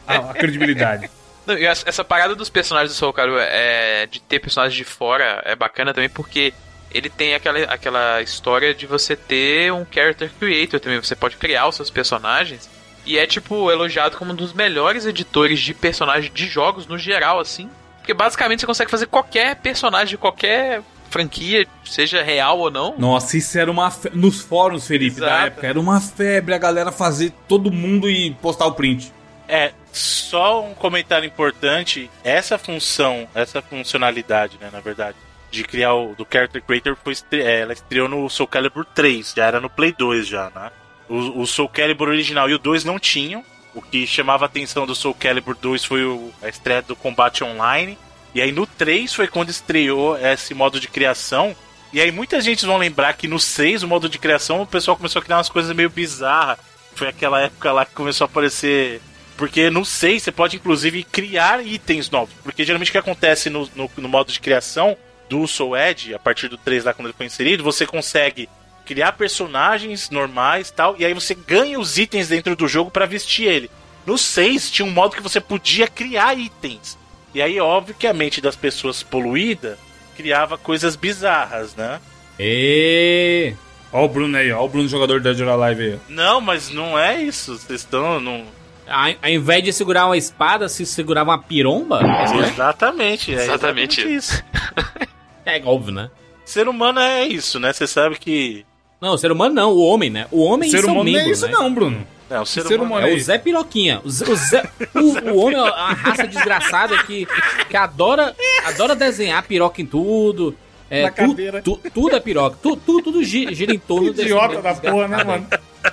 a, a credibilidade. Não, e essa essa parada dos personagens do Soul Calibur é, de ter personagens de fora é bacana também porque ele tem aquela, aquela história de você ter um character creator também. Você pode criar os seus personagens. E é, tipo, elogiado como um dos melhores editores de personagens de jogos no geral, assim. Porque basicamente você consegue fazer qualquer personagem de qualquer franquia, seja real ou não. Nossa, isso era uma fe... Nos fóruns, Felipe, da Exato. época. Era uma febre a galera fazer todo mundo e postar o print. É, só um comentário importante. Essa função, essa funcionalidade, né, na verdade, de criar o do Character Creator, foi é, ela estreou no Soul Calibur 3, já era no Play 2 já, né? O, o Soul Calibur original e o 2 não tinham. O que chamava a atenção do Soul Calibur 2 foi o- a estreia do combate online. E aí no 3 foi quando estreou esse modo de criação. E aí muita gente vão lembrar que no 6, o modo de criação, o pessoal começou a criar umas coisas meio bizarras. Foi aquela época lá que começou a aparecer. Porque no 6 você pode inclusive criar itens novos. Porque geralmente o que acontece no, no, no modo de criação do Soul Edge, a partir do 3 lá quando ele foi inserido, você consegue criar personagens normais tal, e aí você ganha os itens dentro do jogo pra vestir ele. No 6 tinha um modo que você podia criar itens. E aí, óbvio que a mente das pessoas poluída criava coisas bizarras, né? E Ó o Bruno aí, ó o Bruno jogador da Dead or Alive aí. Não, mas não é isso. Vocês estão. Não... ao ao invés de segurar uma espada, se segurava uma piromba, é né? Exatamente, é Exatamente exatamente isso. é óbvio, né? Ser humano é isso, né? Você sabe que. Não, o ser humano não, o homem, né? O homem O ser humano não é membro, isso né? não, Bruno. Não, o ser, Ser humano. humano É é o. Zé Piroquinha. O, Zé, o, Zé- o- o homem é uma raça desgraçada que, que adora, adora desenhar piroca em tudo. É, Na tu- cadeira. tu- tudo é piroca. Tu- tu- tudo gira, gira em torno desse Idiota membro da porra, né, mano?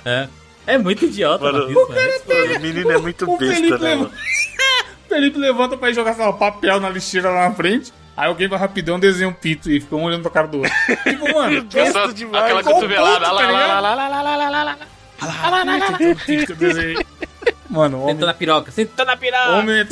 É. É muito idiota, Mano. Isso, né? Mano, o menino é muito O besta, Felipe, né? mano? Felipe levanta pra ir jogar papel na lixeira lá na frente. Aí alguém vai rapidão, desenha um pito e fica um olhando pra cara do outro. tipo, mano, Só demais. aquela o cotovelada. lá, tá lá, lá, lá, lá, lá, lá, lá, lá. eu desenhei. Mano, homem, Sentando na piroca, sentando na piroca. homem, é-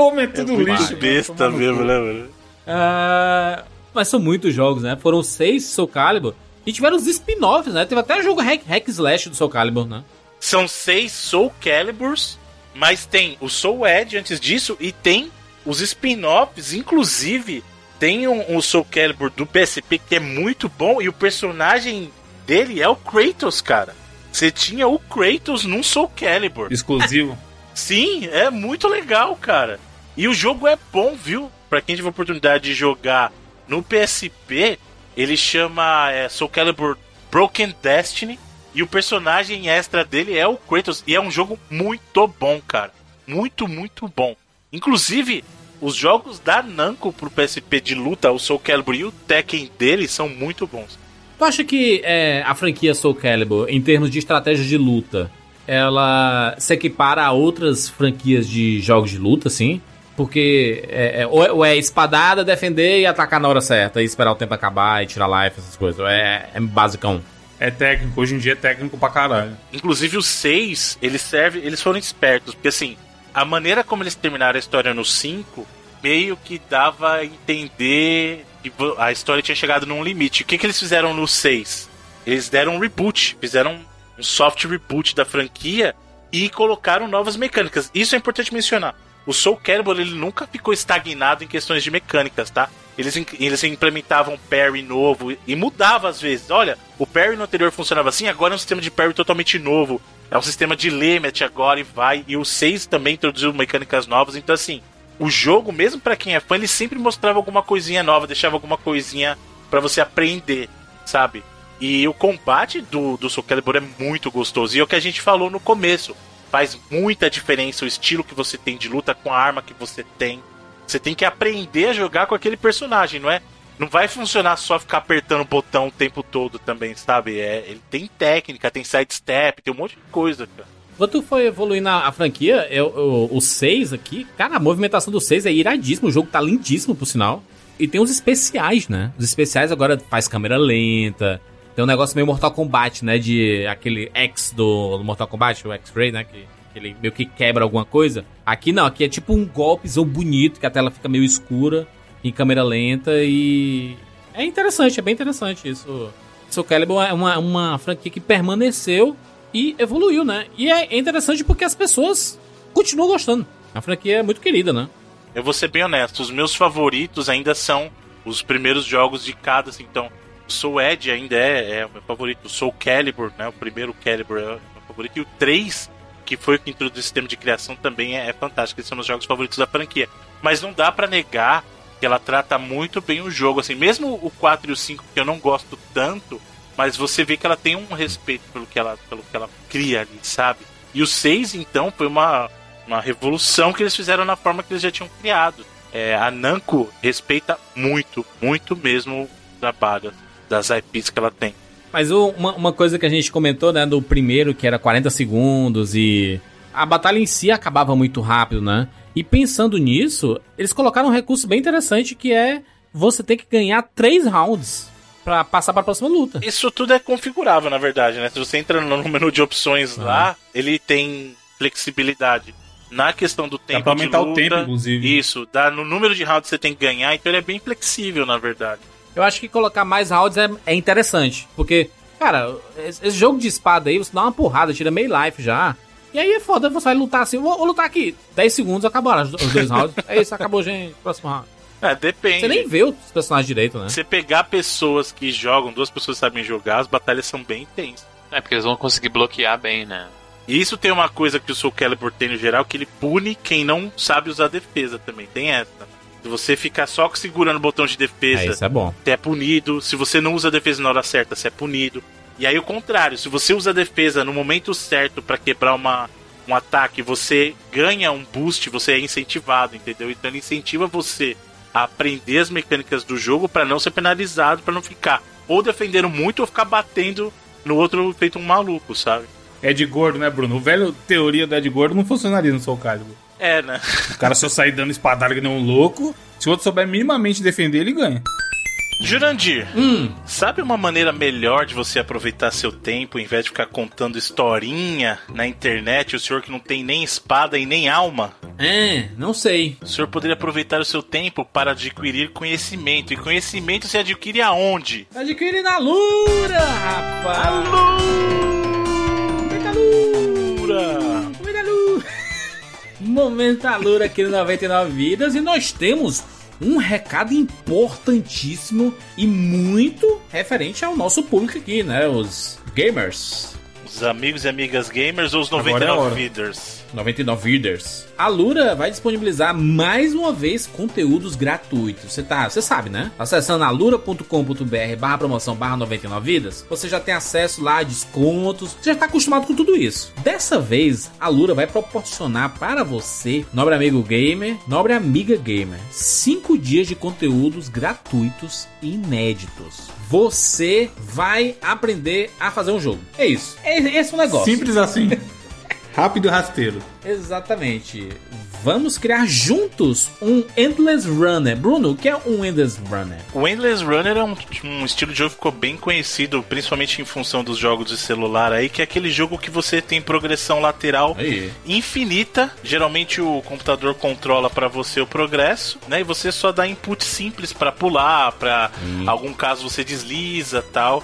homem é tudo Muito lixo. besta mano, mesmo, né, mano? Ah, mas são muitos jogos, né? Foram seis Soul Calibur. E tiveram os spin-offs, né? Teve até jogo hack, hack slash do Soul Calibur, né? São seis Soul Caliburs, mas tem o Soul Edge antes disso e tem os spin-offs, inclusive tem um, um Soul Calibur do PSP que é muito bom e o personagem dele é o Kratos, cara. Você tinha o Kratos num Soul Calibur. Exclusivo. Sim, é muito legal, cara. E o jogo é bom, viu? Pra quem teve a oportunidade de jogar no PSP, ele chama é, Soul Calibur Broken Destiny. E o personagem extra dele é o Kratos. E é um jogo muito bom, cara. Muito, muito bom. Inclusive, os jogos da Namco pro PSP de luta, o Soul Calibur e o Tekken dele, são muito bons. Tu acha que é, a franquia Soul Calibur, em termos de estratégia de luta, ela se equipara a outras franquias de jogos de luta, assim? Porque é, é- ou, é, ou é espadada, defender e atacar na hora certa, e esperar o tempo acabar e tirar life, essas coisas. É, é basicão. É técnico, hoje em dia é técnico pra caralho. Inclusive os seis, eles servem, eles foram espertos, porque assim, a maneira como eles terminaram a história no 5, meio que dava a entender que a história tinha chegado num limite. O que, que eles fizeram no 6? Eles deram um reboot, fizeram um soft reboot da franquia e colocaram novas mecânicas. Isso é importante mencionar. O Soul Calibur ele nunca ficou estagnado em questões de mecânicas, tá? Eles, eles implementavam parry novo e mudava às vezes. Olha, o parry no anterior funcionava assim, agora é um sistema de parry totalmente novo. É um sistema de limit agora e vai. E o 6 também introduziu mecânicas novas. Então, assim, o jogo, mesmo pra quem é fã, ele sempre mostrava alguma coisinha nova, deixava alguma coisinha pra você aprender, sabe? E o combate do, do Soul Calibur é muito gostoso. E é o que a gente falou no começo. Faz muita diferença o estilo que você tem de luta com a arma que você tem. Você tem que aprender a jogar com aquele personagem, não é? Não vai funcionar só ficar apertando o botão o tempo todo também, sabe? É, ele tem técnica, tem sidestep, tem um monte de coisa, cara. Quando foi evoluindo a, a franquia, eu, eu- o 6 aqui, cara, a movimentação do 6 é iradíssimo, o jogo tá lindíssimo, por sinal. E tem os especiais, né? Os especiais agora faz câmera lenta, tem um negócio meio Mortal Kombat, né? De aquele X do, do Mortal Kombat, o X-Ray, né? Que, que ele meio que quebra alguma coisa. Aqui não, aqui é tipo um golpezão bonito, que a tela fica meio escura, em câmera lenta e... É interessante, é bem interessante isso. Soul Calibur é uma, uma franquia que permaneceu e evoluiu, né? E é interessante porque as pessoas continuam gostando. A franquia é muito querida, né? Eu vou ser bem honesto, os meus favoritos ainda são os primeiros jogos de cada, assim, então, Soul Edge ainda é, é o meu favorito, Soul Calibur, né, o primeiro Calibur é o meu favorito, e o 3, que foi o que introduziu o sistema de criação, também é, é fantástico, eles são os jogos favoritos da franquia. Mas não dá pra negar que ela trata muito bem o jogo, assim, mesmo o 4 e o 5, que eu não gosto tanto, mas você vê que ela tem um respeito pelo que ela, pelo que ela cria ali, sabe? E o 6, então, foi uma, uma revolução que eles fizeram na forma que eles já tinham criado. É, a Namco respeita muito, muito mesmo o trabalho das IPs que ela tem. Mas uma, uma coisa que a gente comentou, né, do primeiro, que era 40 segundos e a batalha em si acabava muito rápido, né? E pensando nisso, eles colocaram um recurso bem interessante que é você ter que ganhar três rounds pra passar pra próxima luta. Isso tudo é configurável, na verdade, né? Se você entra no menu de opções lá, ele tem flexibilidade. Na questão do tempo pra de aumentar o luta, tempo, inclusive. Isso, dá no número de rounds que você tem que ganhar, então ele é bem flexível, na verdade. Eu acho que colocar mais rounds é, é interessante, porque, cara, esse, esse jogo de espada aí, você dá uma porrada, tira meio life já. E aí é foda, você vai lutar assim, vou, vou lutar aqui. 10 segundos, acabaram os dois rounds. É isso, acabou, gente. Próximo round. É, depende. Você nem vê os personagens direito, né? Você pegar pessoas que jogam, duas pessoas que sabem jogar, as batalhas são bem intensas. É, porque eles vão conseguir bloquear bem, né? E isso tem uma coisa que o Soul Calibur tem no geral, que ele pune quem não sabe usar defesa também. Tem essa. Se você ficar só segurando o botão de defesa, É, isso é bom. você é punido. Se você não usa a defesa na hora certa, você é punido. E aí o contrário, se você usa a defesa no momento certo pra quebrar uma, um ataque, você ganha um boost, você é incentivado, entendeu? Então ele incentiva você a aprender as mecânicas do jogo pra não ser penalizado, pra não ficar ou defendendo muito ou ficar batendo no outro feito um maluco, sabe? Ed Gordo, né, Bruno? O velho teoria do Ed Gordo não funcionaria no Soul Calibur. É, né? O cara só sair dando espadada que nem um louco. Se o outro souber minimamente defender, ele ganha. Jurandir, Hum, sabe uma maneira melhor de você aproveitar seu tempo, em vez de ficar contando historinha na internet, o senhor que não tem nem espada e nem alma? é, não sei. O senhor poderia aproveitar o seu tempo para adquirir conhecimento. E conhecimento se adquire aonde? Adquire na Lura, rapaz. Alura. Alura. Momento Alura aqui no 99 Vidas e nós temos um recado importantíssimo e muito referente ao nosso público aqui, né? Os gamers. Os amigos e amigas gamers ou os Agora é a 99 hora. feeders? 99 Readers. A Lura vai disponibilizar mais uma vez conteúdos gratuitos. Você tá, você sabe, né? Acessando alura.com.br barra promoção barra 99 vidas, você já tem acesso lá a descontos, você já tá acostumado com tudo isso. Dessa vez, a Lura vai proporcionar para você, nobre amigo gamer, nobre amiga gamer, 5 dias de conteúdos gratuitos e inéditos. Você vai aprender a fazer um jogo. É isso. É esse é o negócio. Simples assim. Rápido e rasteiro. Exatamente. Vamos criar juntos um Endless Runner. Bruno, o que é um Endless Runner? O Endless Runner é um, um estilo de jogo que ficou bem conhecido, principalmente em função dos jogos de celular aí, que é aquele jogo que você tem progressão lateral Aí. infinita. Geralmente o computador controla pra você o progresso, né? E você só dá input simples pra pular, pra algum caso você desliza, tal.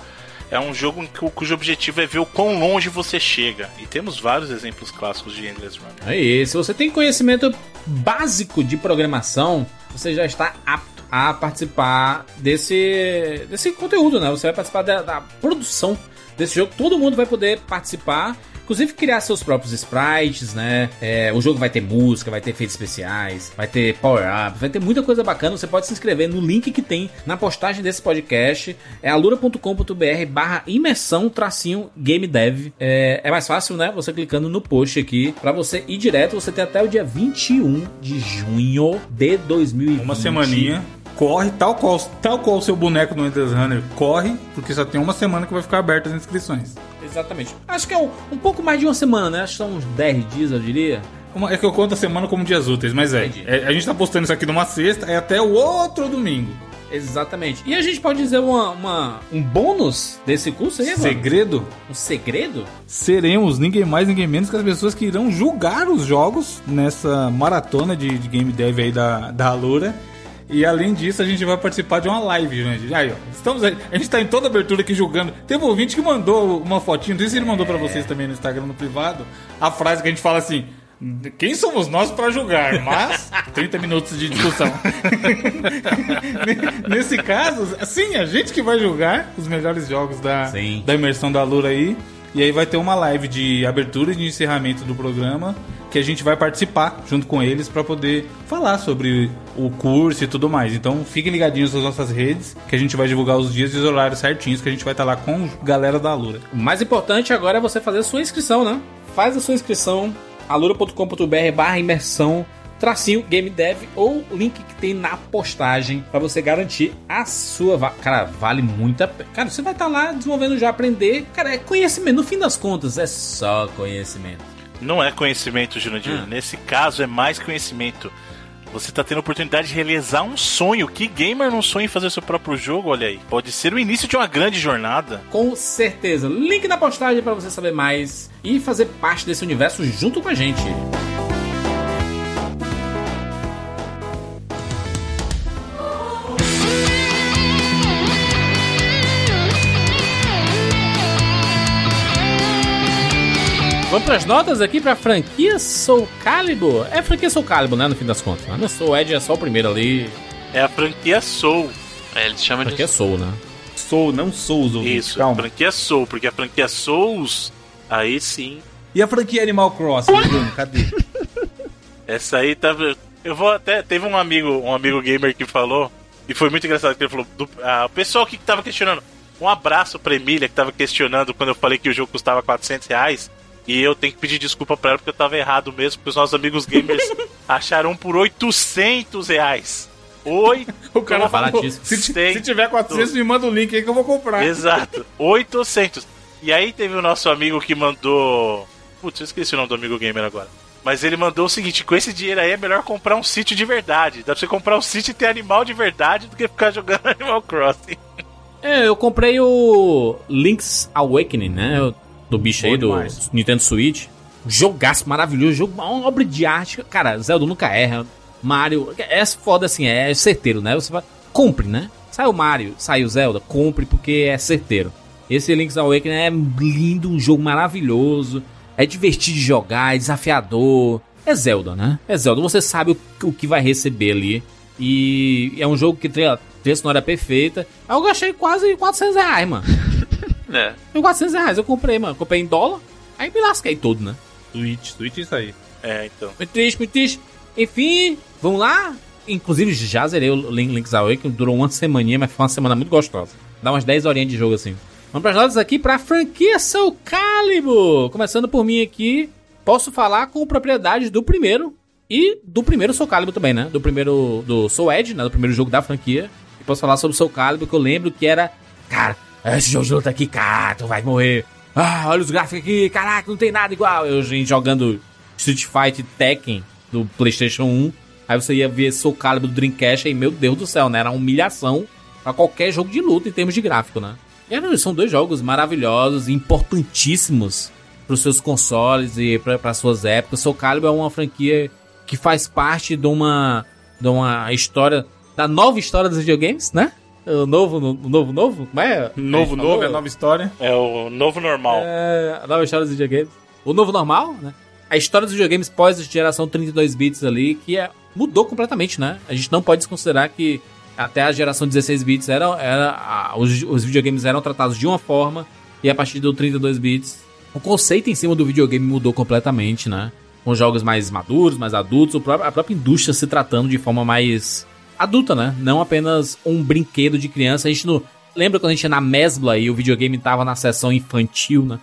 É um jogo cujo objetivo é ver o quão longe você chega. E temos vários exemplos clássicos de Endless Runner. Aí, se você tem conhecimento básico de programação, você já está apto a participar desse, desse conteúdo, né? Você vai participar da, da produção desse jogo. Todo mundo vai poder participar. Inclusive criar seus próprios sprites, né? É, o jogo vai ter música, vai ter efeitos especiais, vai ter power-up, vai ter muita coisa bacana. Você pode se inscrever no link que tem na postagem desse podcast. É alura.com.br barra imersão tracinho game dev. É, é mais fácil, né? Você clicando no post aqui pra você ir direto. Você tem até o dia 21 de junho de 2020. Uma semaninha. Corre, tal qual, tal qual o seu boneco no Endless Runner, corre, porque só tem uma semana que vai ficar aberta as inscrições. Exatamente. Acho que é um, um pouco mais de uma semana, né? Acho que são uns 10 dias, eu diria. Uma- é que eu conto a semana como dias úteis, mas é, é, A gente tá postando isso aqui numa sexta, é até o outro domingo. Exatamente. E a gente pode dizer uma, uma- um bônus desse curso aí, mano? Segredo? Um segredo? Seremos ninguém mais, ninguém menos que as pessoas que irão julgar os jogos nessa maratona de, de game dev aí da, da Alura. E além disso, a gente vai participar de uma live, Jurandir. Aí, ó, estamos aí. A gente tá em toda abertura aqui julgando. Teve um ouvinte que mandou uma fotinha, não sei se ele mandou pra vocês também no Instagram, no privado, a frase que a gente fala assim. Quem somos nós pra julgar? Mas 30 minutos de discussão. Nesse caso, sim, a gente que vai julgar os melhores jogos da, Sim. da imersão da Lura aí. E aí vai ter uma live de abertura e de encerramento do programa que a gente vai participar junto com eles para poder falar sobre o curso e tudo mais. Então fiquem ligadinhos nas nossas redes que a gente vai divulgar os dias e os horários certinhos que a gente vai estar lá com a galera da Lura. O mais importante agora é você fazer a sua inscrição, né? Faz a sua inscrição, alura.com.br barra imersão, tracinho game dev ou o link que tem na postagem para você garantir a sua cara vale muito a pena cara você vai estar lá desenvolvendo já aprender cara é conhecimento no fim das contas é só conhecimento Não é conhecimento, Jurandir. Hum. Nesse caso, é mais conhecimento. Você tá tendo a oportunidade de realizar um sonho. Que gamer não sonha em fazer seu próprio jogo? Olha aí. Pode ser o início de uma grande jornada. com certeza link na postagem para você saber mais e fazer parte desse universo junto com a gente Vamos pras notas aqui pra franquia Soul Calibur. É franquia Soul Calibur, né? No fim das contas. Né? Soul Edge é só o primeiro ali. É a franquia Soul. É, eles chamam Franquia de. Soul, né? Sou, não sou os ouvintes, Isso, calma. franquia Soul. Porque a franquia Souls, aí sim. E a franquia Animal Crossing, Bruno, cadê? Essa aí tava. Eu vou até. Teve um amigo, um amigo gamer que falou. E foi muito engraçado que ele falou. Do, ah, o pessoal que tava questionando. Um abraço pra Emília que tava questionando quando eu falei que o jogo custava 400 reais. E eu tenho que pedir desculpa pra ela porque eu tava errado mesmo. Porque os nossos amigos gamers acharam um por 800 reais. Oi. O cara falou, disso. se, se tiver 400, me manda o link aí que eu vou comprar. Exato. 800. E aí teve o nosso amigo que mandou. Putz, eu esqueci o nome do amigo gamer agora. Mas ele mandou o seguinte: com esse dinheiro aí é melhor comprar um sítio de verdade. Dá pra você comprar um sítio e ter animal de verdade do que ficar jogando Animal Crossing. É, eu comprei o Link's Awakening, né? o- Do bicho aí, do. Nintendo Switch. Jogaço maravilhoso, jogo, uma obra de arte. Cara, Zelda nunca erra. Mario, é foda assim, é certeiro, né? Você vai. Compre, né? Sai o Mario, sai o Zelda, compre porque é certeiro. Esse Link's Awakening é lindo, um jogo maravilhoso. É divertido de jogar, é desafiador. É Zelda, né? É Zelda. Você sabe o, o que vai receber ali. E é um jogo que tem a trilha sonora perfeita. Aí eu gastei quase 400 reais, mano. né? Foi 400 reais, eu comprei, mano. Comprei em dólar. Aí me lasquei todo, né? Switch, Switch é isso aí. É, então. Muito triste, muito triste. Enfim, vamos lá. Inclusive, já zerei o Link- Link's Awakening. Durou uma semaninha, mas foi uma semana muito gostosa. Dá umas 10 horinhas de jogo assim. Vamos pras notas aqui pra franquia Soul Calibur. Começando por mim aqui. Posso falar com propriedade do primeiro. E do primeiro Soul Calibur também, né? Do primeiro... Do Soul Edge, né? Do primeiro jogo da franquia. E posso falar sobre o Soul Calibur, que eu lembro que era... Cara, esse de luta aqui, cara, tu vai morrer. Ah, olha os gráficos aqui, caraca, não tem nada igual. Eu gente, jogando Street Fighter Tekken do PlayStation 1. Aí você ia ver Soul Calibur do Dreamcast e, meu Deus do céu, né? Era uma humilhação pra qualquer jogo de luta em termos de gráfico, né? E era- são dois jogos maravilhosos, importantíssimos pros seus consoles e pra suas épocas. Soul Calibur é uma franquia que faz parte de uma, de uma história, da nova história dos videogames, né? O novo, o novo, novo? Como é? Novo, A novo, falou? é nova história. É o novo normal. É, a nova história dos videogames. O novo normal, né? A história dos videogames pós geração 32 bits ali, que é, mudou completamente, né? A gente não pode desconsiderar que até a geração 16 bits era, era a- os, os videogames eram tratados de uma forma e a partir do 32 bits o conceito em cima do videogame mudou completamente, né? Com jogos mais maduros, mais adultos, o próprio- a própria indústria se tratando de forma mais adulta, né? Não apenas um brinquedo de criança. A gente não. Lembra quando a gente ia na Mesbla e o videogame tava na seção infantil, né?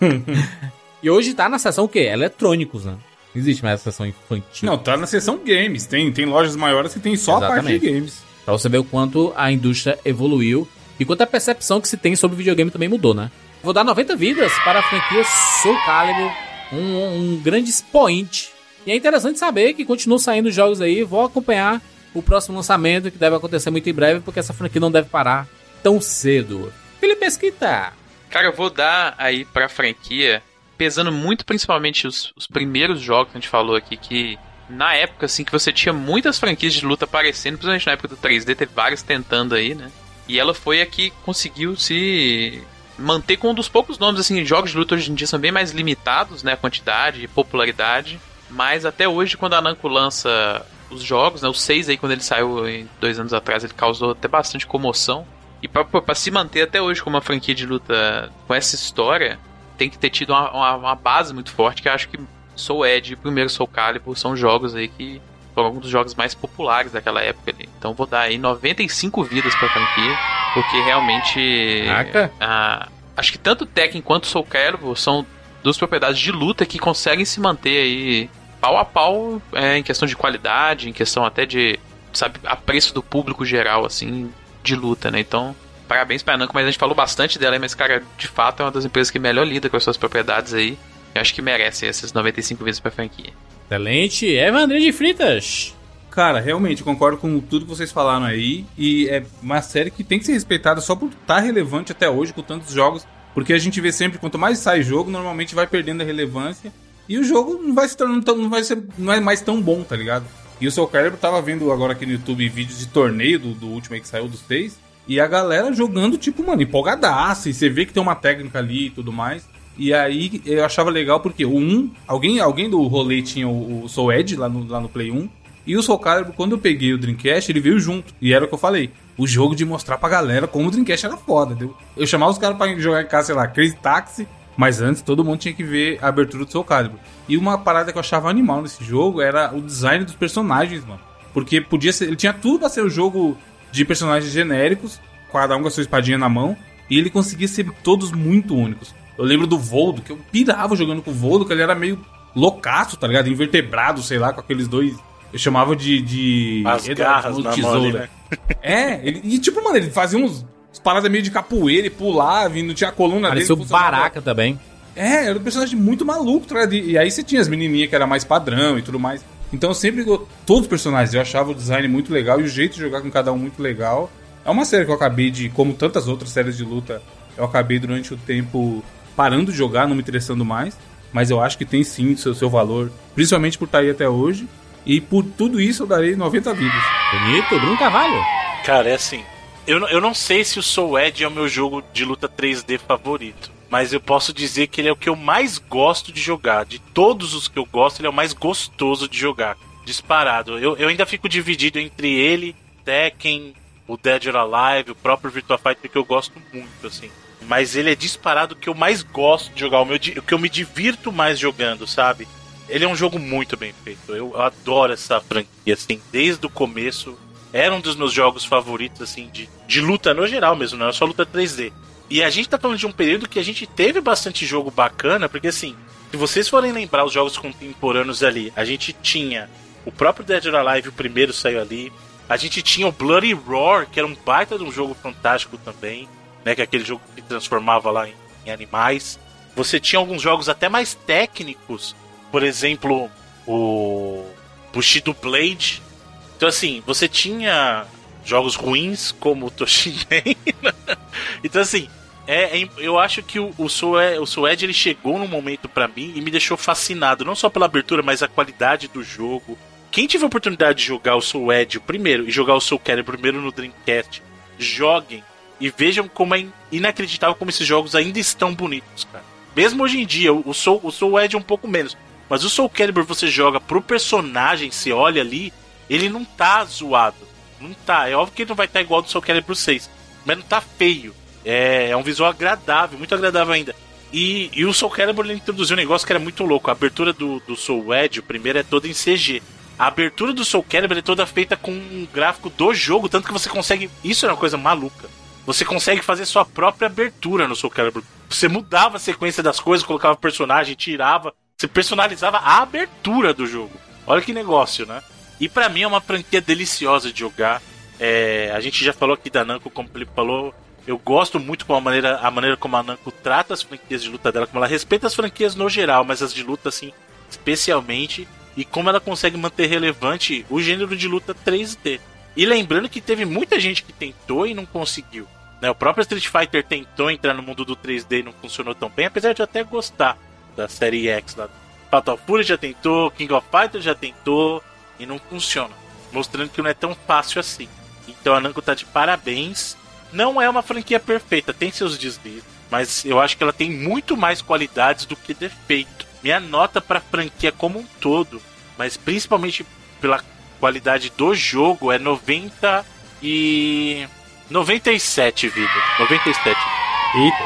e hoje tá na seção o quê? Eletrônicos, né? Não existe mais a seção infantil. Não, tá na seção games. Tem, tem lojas maiores que tem só a parte Exatamente. de games. Pra você ver o quanto a indústria evoluiu e quanto a percepção que se tem sobre o videogame também mudou, né? Vou dar 90 vidas para a franquia Soul Calibur, um, um grande expoente. E é interessante saber que continuam saindo jogos aí. Vou acompanhar o próximo lançamento, que deve acontecer muito em breve, porque essa franquia não deve parar tão cedo. Felipe Mesquita, Cara, eu vou dar aí pra franquia, pesando muito principalmente os, os primeiros jogos que a gente falou aqui, que na época, assim, que você tinha muitas franquias de luta aparecendo, principalmente na época do 3D, teve várias tentando aí, né? E ela foi a que conseguiu se manter com um dos poucos nomes, assim, jogos de luta hoje em dia são bem mais limitados, né? A quantidade e popularidade. Mas até hoje, quando a Namco lança os jogos, né? O 6 aí, quando ele saiu dois anos atrás, ele causou até bastante comoção. E pra se manter até hoje como uma franquia de luta com essa história, tem que ter tido uma, uma- uma base muito forte, que eu acho que Soul Edge e o primeiro Soul Calibur são jogos aí que foram alguns dos jogos mais populares daquela época ali. Então vou dar aí 95 vidas pra franquia, porque realmente... Caraca. ah, acho que tanto Tekken quanto Soul Calibur são duas propriedades de luta que conseguem se manter aí pau a pau é, em questão de qualidade, em questão até de, sabe, apreço do público geral, assim, de luta, né? Então, parabéns pra Namco, mas a gente falou bastante dela, mas, cara, de fato é uma das empresas que melhor lida com as suas propriedades aí. Eu acho que merece essas 95 vezes pra franquia. excelente. Evandro de Fritas. Cara, realmente, concordo com tudo que vocês falaram aí. E é uma série que tem que ser respeitada só por estar relevante até hoje com tantos jogos. Porque a gente vê sempre, quanto mais sai jogo, normalmente vai perdendo a relevância. E o jogo não vai se tornando tão, não vai ser, não é mais tão bom, tá ligado? E o Soul Calibur tava vendo agora aqui no YouTube vídeos de torneio do, do último aí que saiu dos três. E a galera jogando, tipo, mano, empolgadaça. E você vê que tem uma técnica ali e tudo mais. E aí eu achava legal porque o 1, alguém, alguém do rolê tinha o, o Soul Edge lá no, lá no Play 1. E o Soul Calibur, quando eu peguei o Dreamcast, ele veio junto. E era o que eu falei. O jogo de mostrar pra galera como o Dreamcast era foda. Deu? Eu chamava os caras pra jogar em casa, sei lá, Crazy Taxi. Mas antes todo mundo tinha que ver a abertura do Soul Calibur. E uma parada que eu achava animal nesse jogo era o design dos personagens, mano. Porque podia ser. Ele tinha tudo pra ser um jogo de personagens genéricos, cada um com a sua espadinha na mão. E ele conseguia ser todos muito únicos. Eu lembro do Voldo, que eu pirava jogando com o Voldo, que ele era meio loucaço, tá ligado? Invertebrado, sei lá, com aqueles dois. Eu chamava de. de As Edward garras na mão ali, né? É, ele, e tipo, mano, ele fazia uns, uns paradas meio de capoeira e pulava e não tinha a coluna Pareceu dele. funcionava- Baraka também. É, era um personagem muito maluco, tá? E e aí você tinha as menininhas que era mais padrão e tudo mais. Então eu sempre. Todos os personagens, eu achava o design muito legal e o jeito de jogar com cada um muito legal. É uma série que eu acabei de. Como tantas outras séries de luta, eu acabei durante o tempo parando de jogar, não me interessando mais. Mas eu acho que tem sim seu, seu valor, principalmente por estar aí até hoje. E por tudo isso eu darei 90 vidas. Bonito, Bruno Carvalho. Cara, é assim. Eu, não- eu não sei se o Soul Edge é o meu jogo de luta 3D favorito. Mas eu posso dizer que ele é o que eu mais gosto de jogar. De todos os que eu gosto, ele é o mais gostoso de jogar. Disparado. Eu, eu ainda fico dividido entre ele, Tekken, o Dead or Alive, o próprio Virtua Fighter, que eu gosto muito, assim. Mas ele é disparado que eu mais gosto de jogar, o, meu, o que eu me divirto mais jogando, sabe? Ele é um jogo muito bem feito. Eu adoro essa franquia, assim, desde o começo. Era um dos meus jogos favoritos, assim, de, de luta no geral mesmo, não é só luta 3D. E a gente tá falando de um período que a gente teve bastante jogo bacana, porque assim, se vocês forem lembrar os jogos contemporâneos ali, a gente tinha o próprio Dead or Alive, o primeiro saiu ali. A gente tinha o Bloody Roar, que era um baita de um jogo fantástico também, né? Que é aquele jogo que transformava lá em, em animais. Você tinha alguns jogos até mais técnicos, por exemplo, o Bushido Blade. Então assim, você tinha jogos ruins como o Toshinden. então assim, é, é- eu acho que o, o Soul o Soul Edge ele chegou num momento pra mim e me deixou fascinado, não só pela abertura, mas a qualidade do jogo. Quem tiver oportunidade de jogar o Soul Edge primeiro e jogar o Soul Calibur primeiro no Dreamcast, joguem e vejam como é in- inacreditável como esses jogos ainda estão bonitos, cara. Mesmo hoje em dia, o Soul, o Soul Edge é um pouco menos, mas o Soul Calibur você joga pro personagem, você olha ali, ele não tá zoado. Não tá. É óbvio que ele não vai estar igual ao do Soul Calibur 6, mas não tá feio. É, é um visual agradável, muito agradável ainda. E, e o Soul Calibur ele introduziu um negócio que era muito louco. A abertura do, do Soul Edge, o primeiro, é toda em CG. A abertura do Soul Calibur é toda feita com um gráfico do jogo, tanto que você consegue. Isso é uma coisa maluca. Você consegue fazer sua própria abertura no Soul Calibur. Você mudava a sequência das coisas, colocava personagem, tirava. Você personalizava a abertura do jogo. Olha que negócio, né? E pra mim é uma franquia deliciosa de jogar. É, a gente já falou aqui da Namco, como o Felipe falou. Eu gosto muito com a maneira, a maneira como a Namco trata as franquias de luta dela, como ela respeita as franquias no geral, mas as de luta, assim, especialmente. E como ela consegue manter relevante o gênero de luta 3D. E lembrando que teve muita gente que tentou e não conseguiu. Né? O próprio Street Fighter tentou entrar no mundo do 3D e não funcionou tão bem, apesar de eu até gostar da série X lá. Fatal Fury já tentou, King of Fighters já tentou e não funciona. Mostrando que não é tão fácil assim. Então a Namco tá de parabéns. Não é uma franquia perfeita, tem seus deslizes, mas eu acho que ela tem muito mais qualidades do que defeito. Minha nota pra franquia como um todo, mas principalmente pela qualidade do jogo, é 90 e 97 vidas. 97.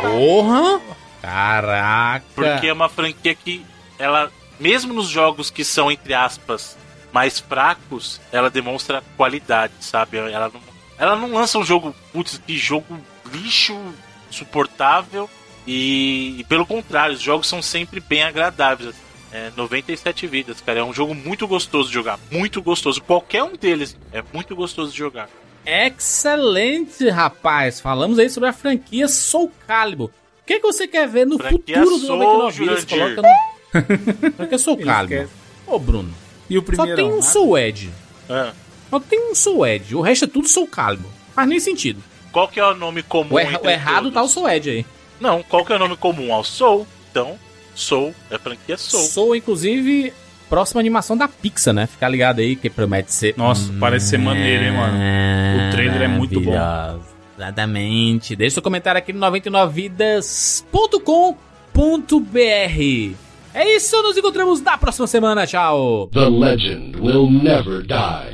Porra! Caraca! Porque é uma franquia que ela, mesmo nos jogos que são, entre aspas, mais fracos, ela demonstra qualidade, sabe? Ela não, ela não lança um jogo, putz, que jogo lixo, suportável. E, e pelo contrário, os jogos são sempre bem agradáveis. assim. É 97 vidas, cara. É um jogo muito gostoso de jogar. Muito gostoso. Qualquer um deles é muito gostoso de jogar. Excelente, rapaz. Falamos aí sobre a franquia Soul Calibur. O que, que você quer ver no Franquia futuro do Soul, 99 Vidas? Coloca no... franquia Soul Calibur. Ô, Bruno, E o só primeiro. tem um Soul Edge. Ah, Só tem um Soul Edge. O resto é tudo Soul Calibur. Faz nem sentido. Qual que é o nome comum? O, entre o errado todos? tá o Soul Edge aí. Não, qual que é o nome comum ao Soul? Então, Soul é a franquia Soul. Soul, inclusive, próxima animação da Pixar, né? Fica ligado aí que promete ser. Nossa, parece ser maneiro, hein, mano? O trailer é muito bom. Exatamente. Deixa seu comentário aqui no 99vidas.com.br. É isso, nos encontramos na próxima semana. Tchau. The legend will never die.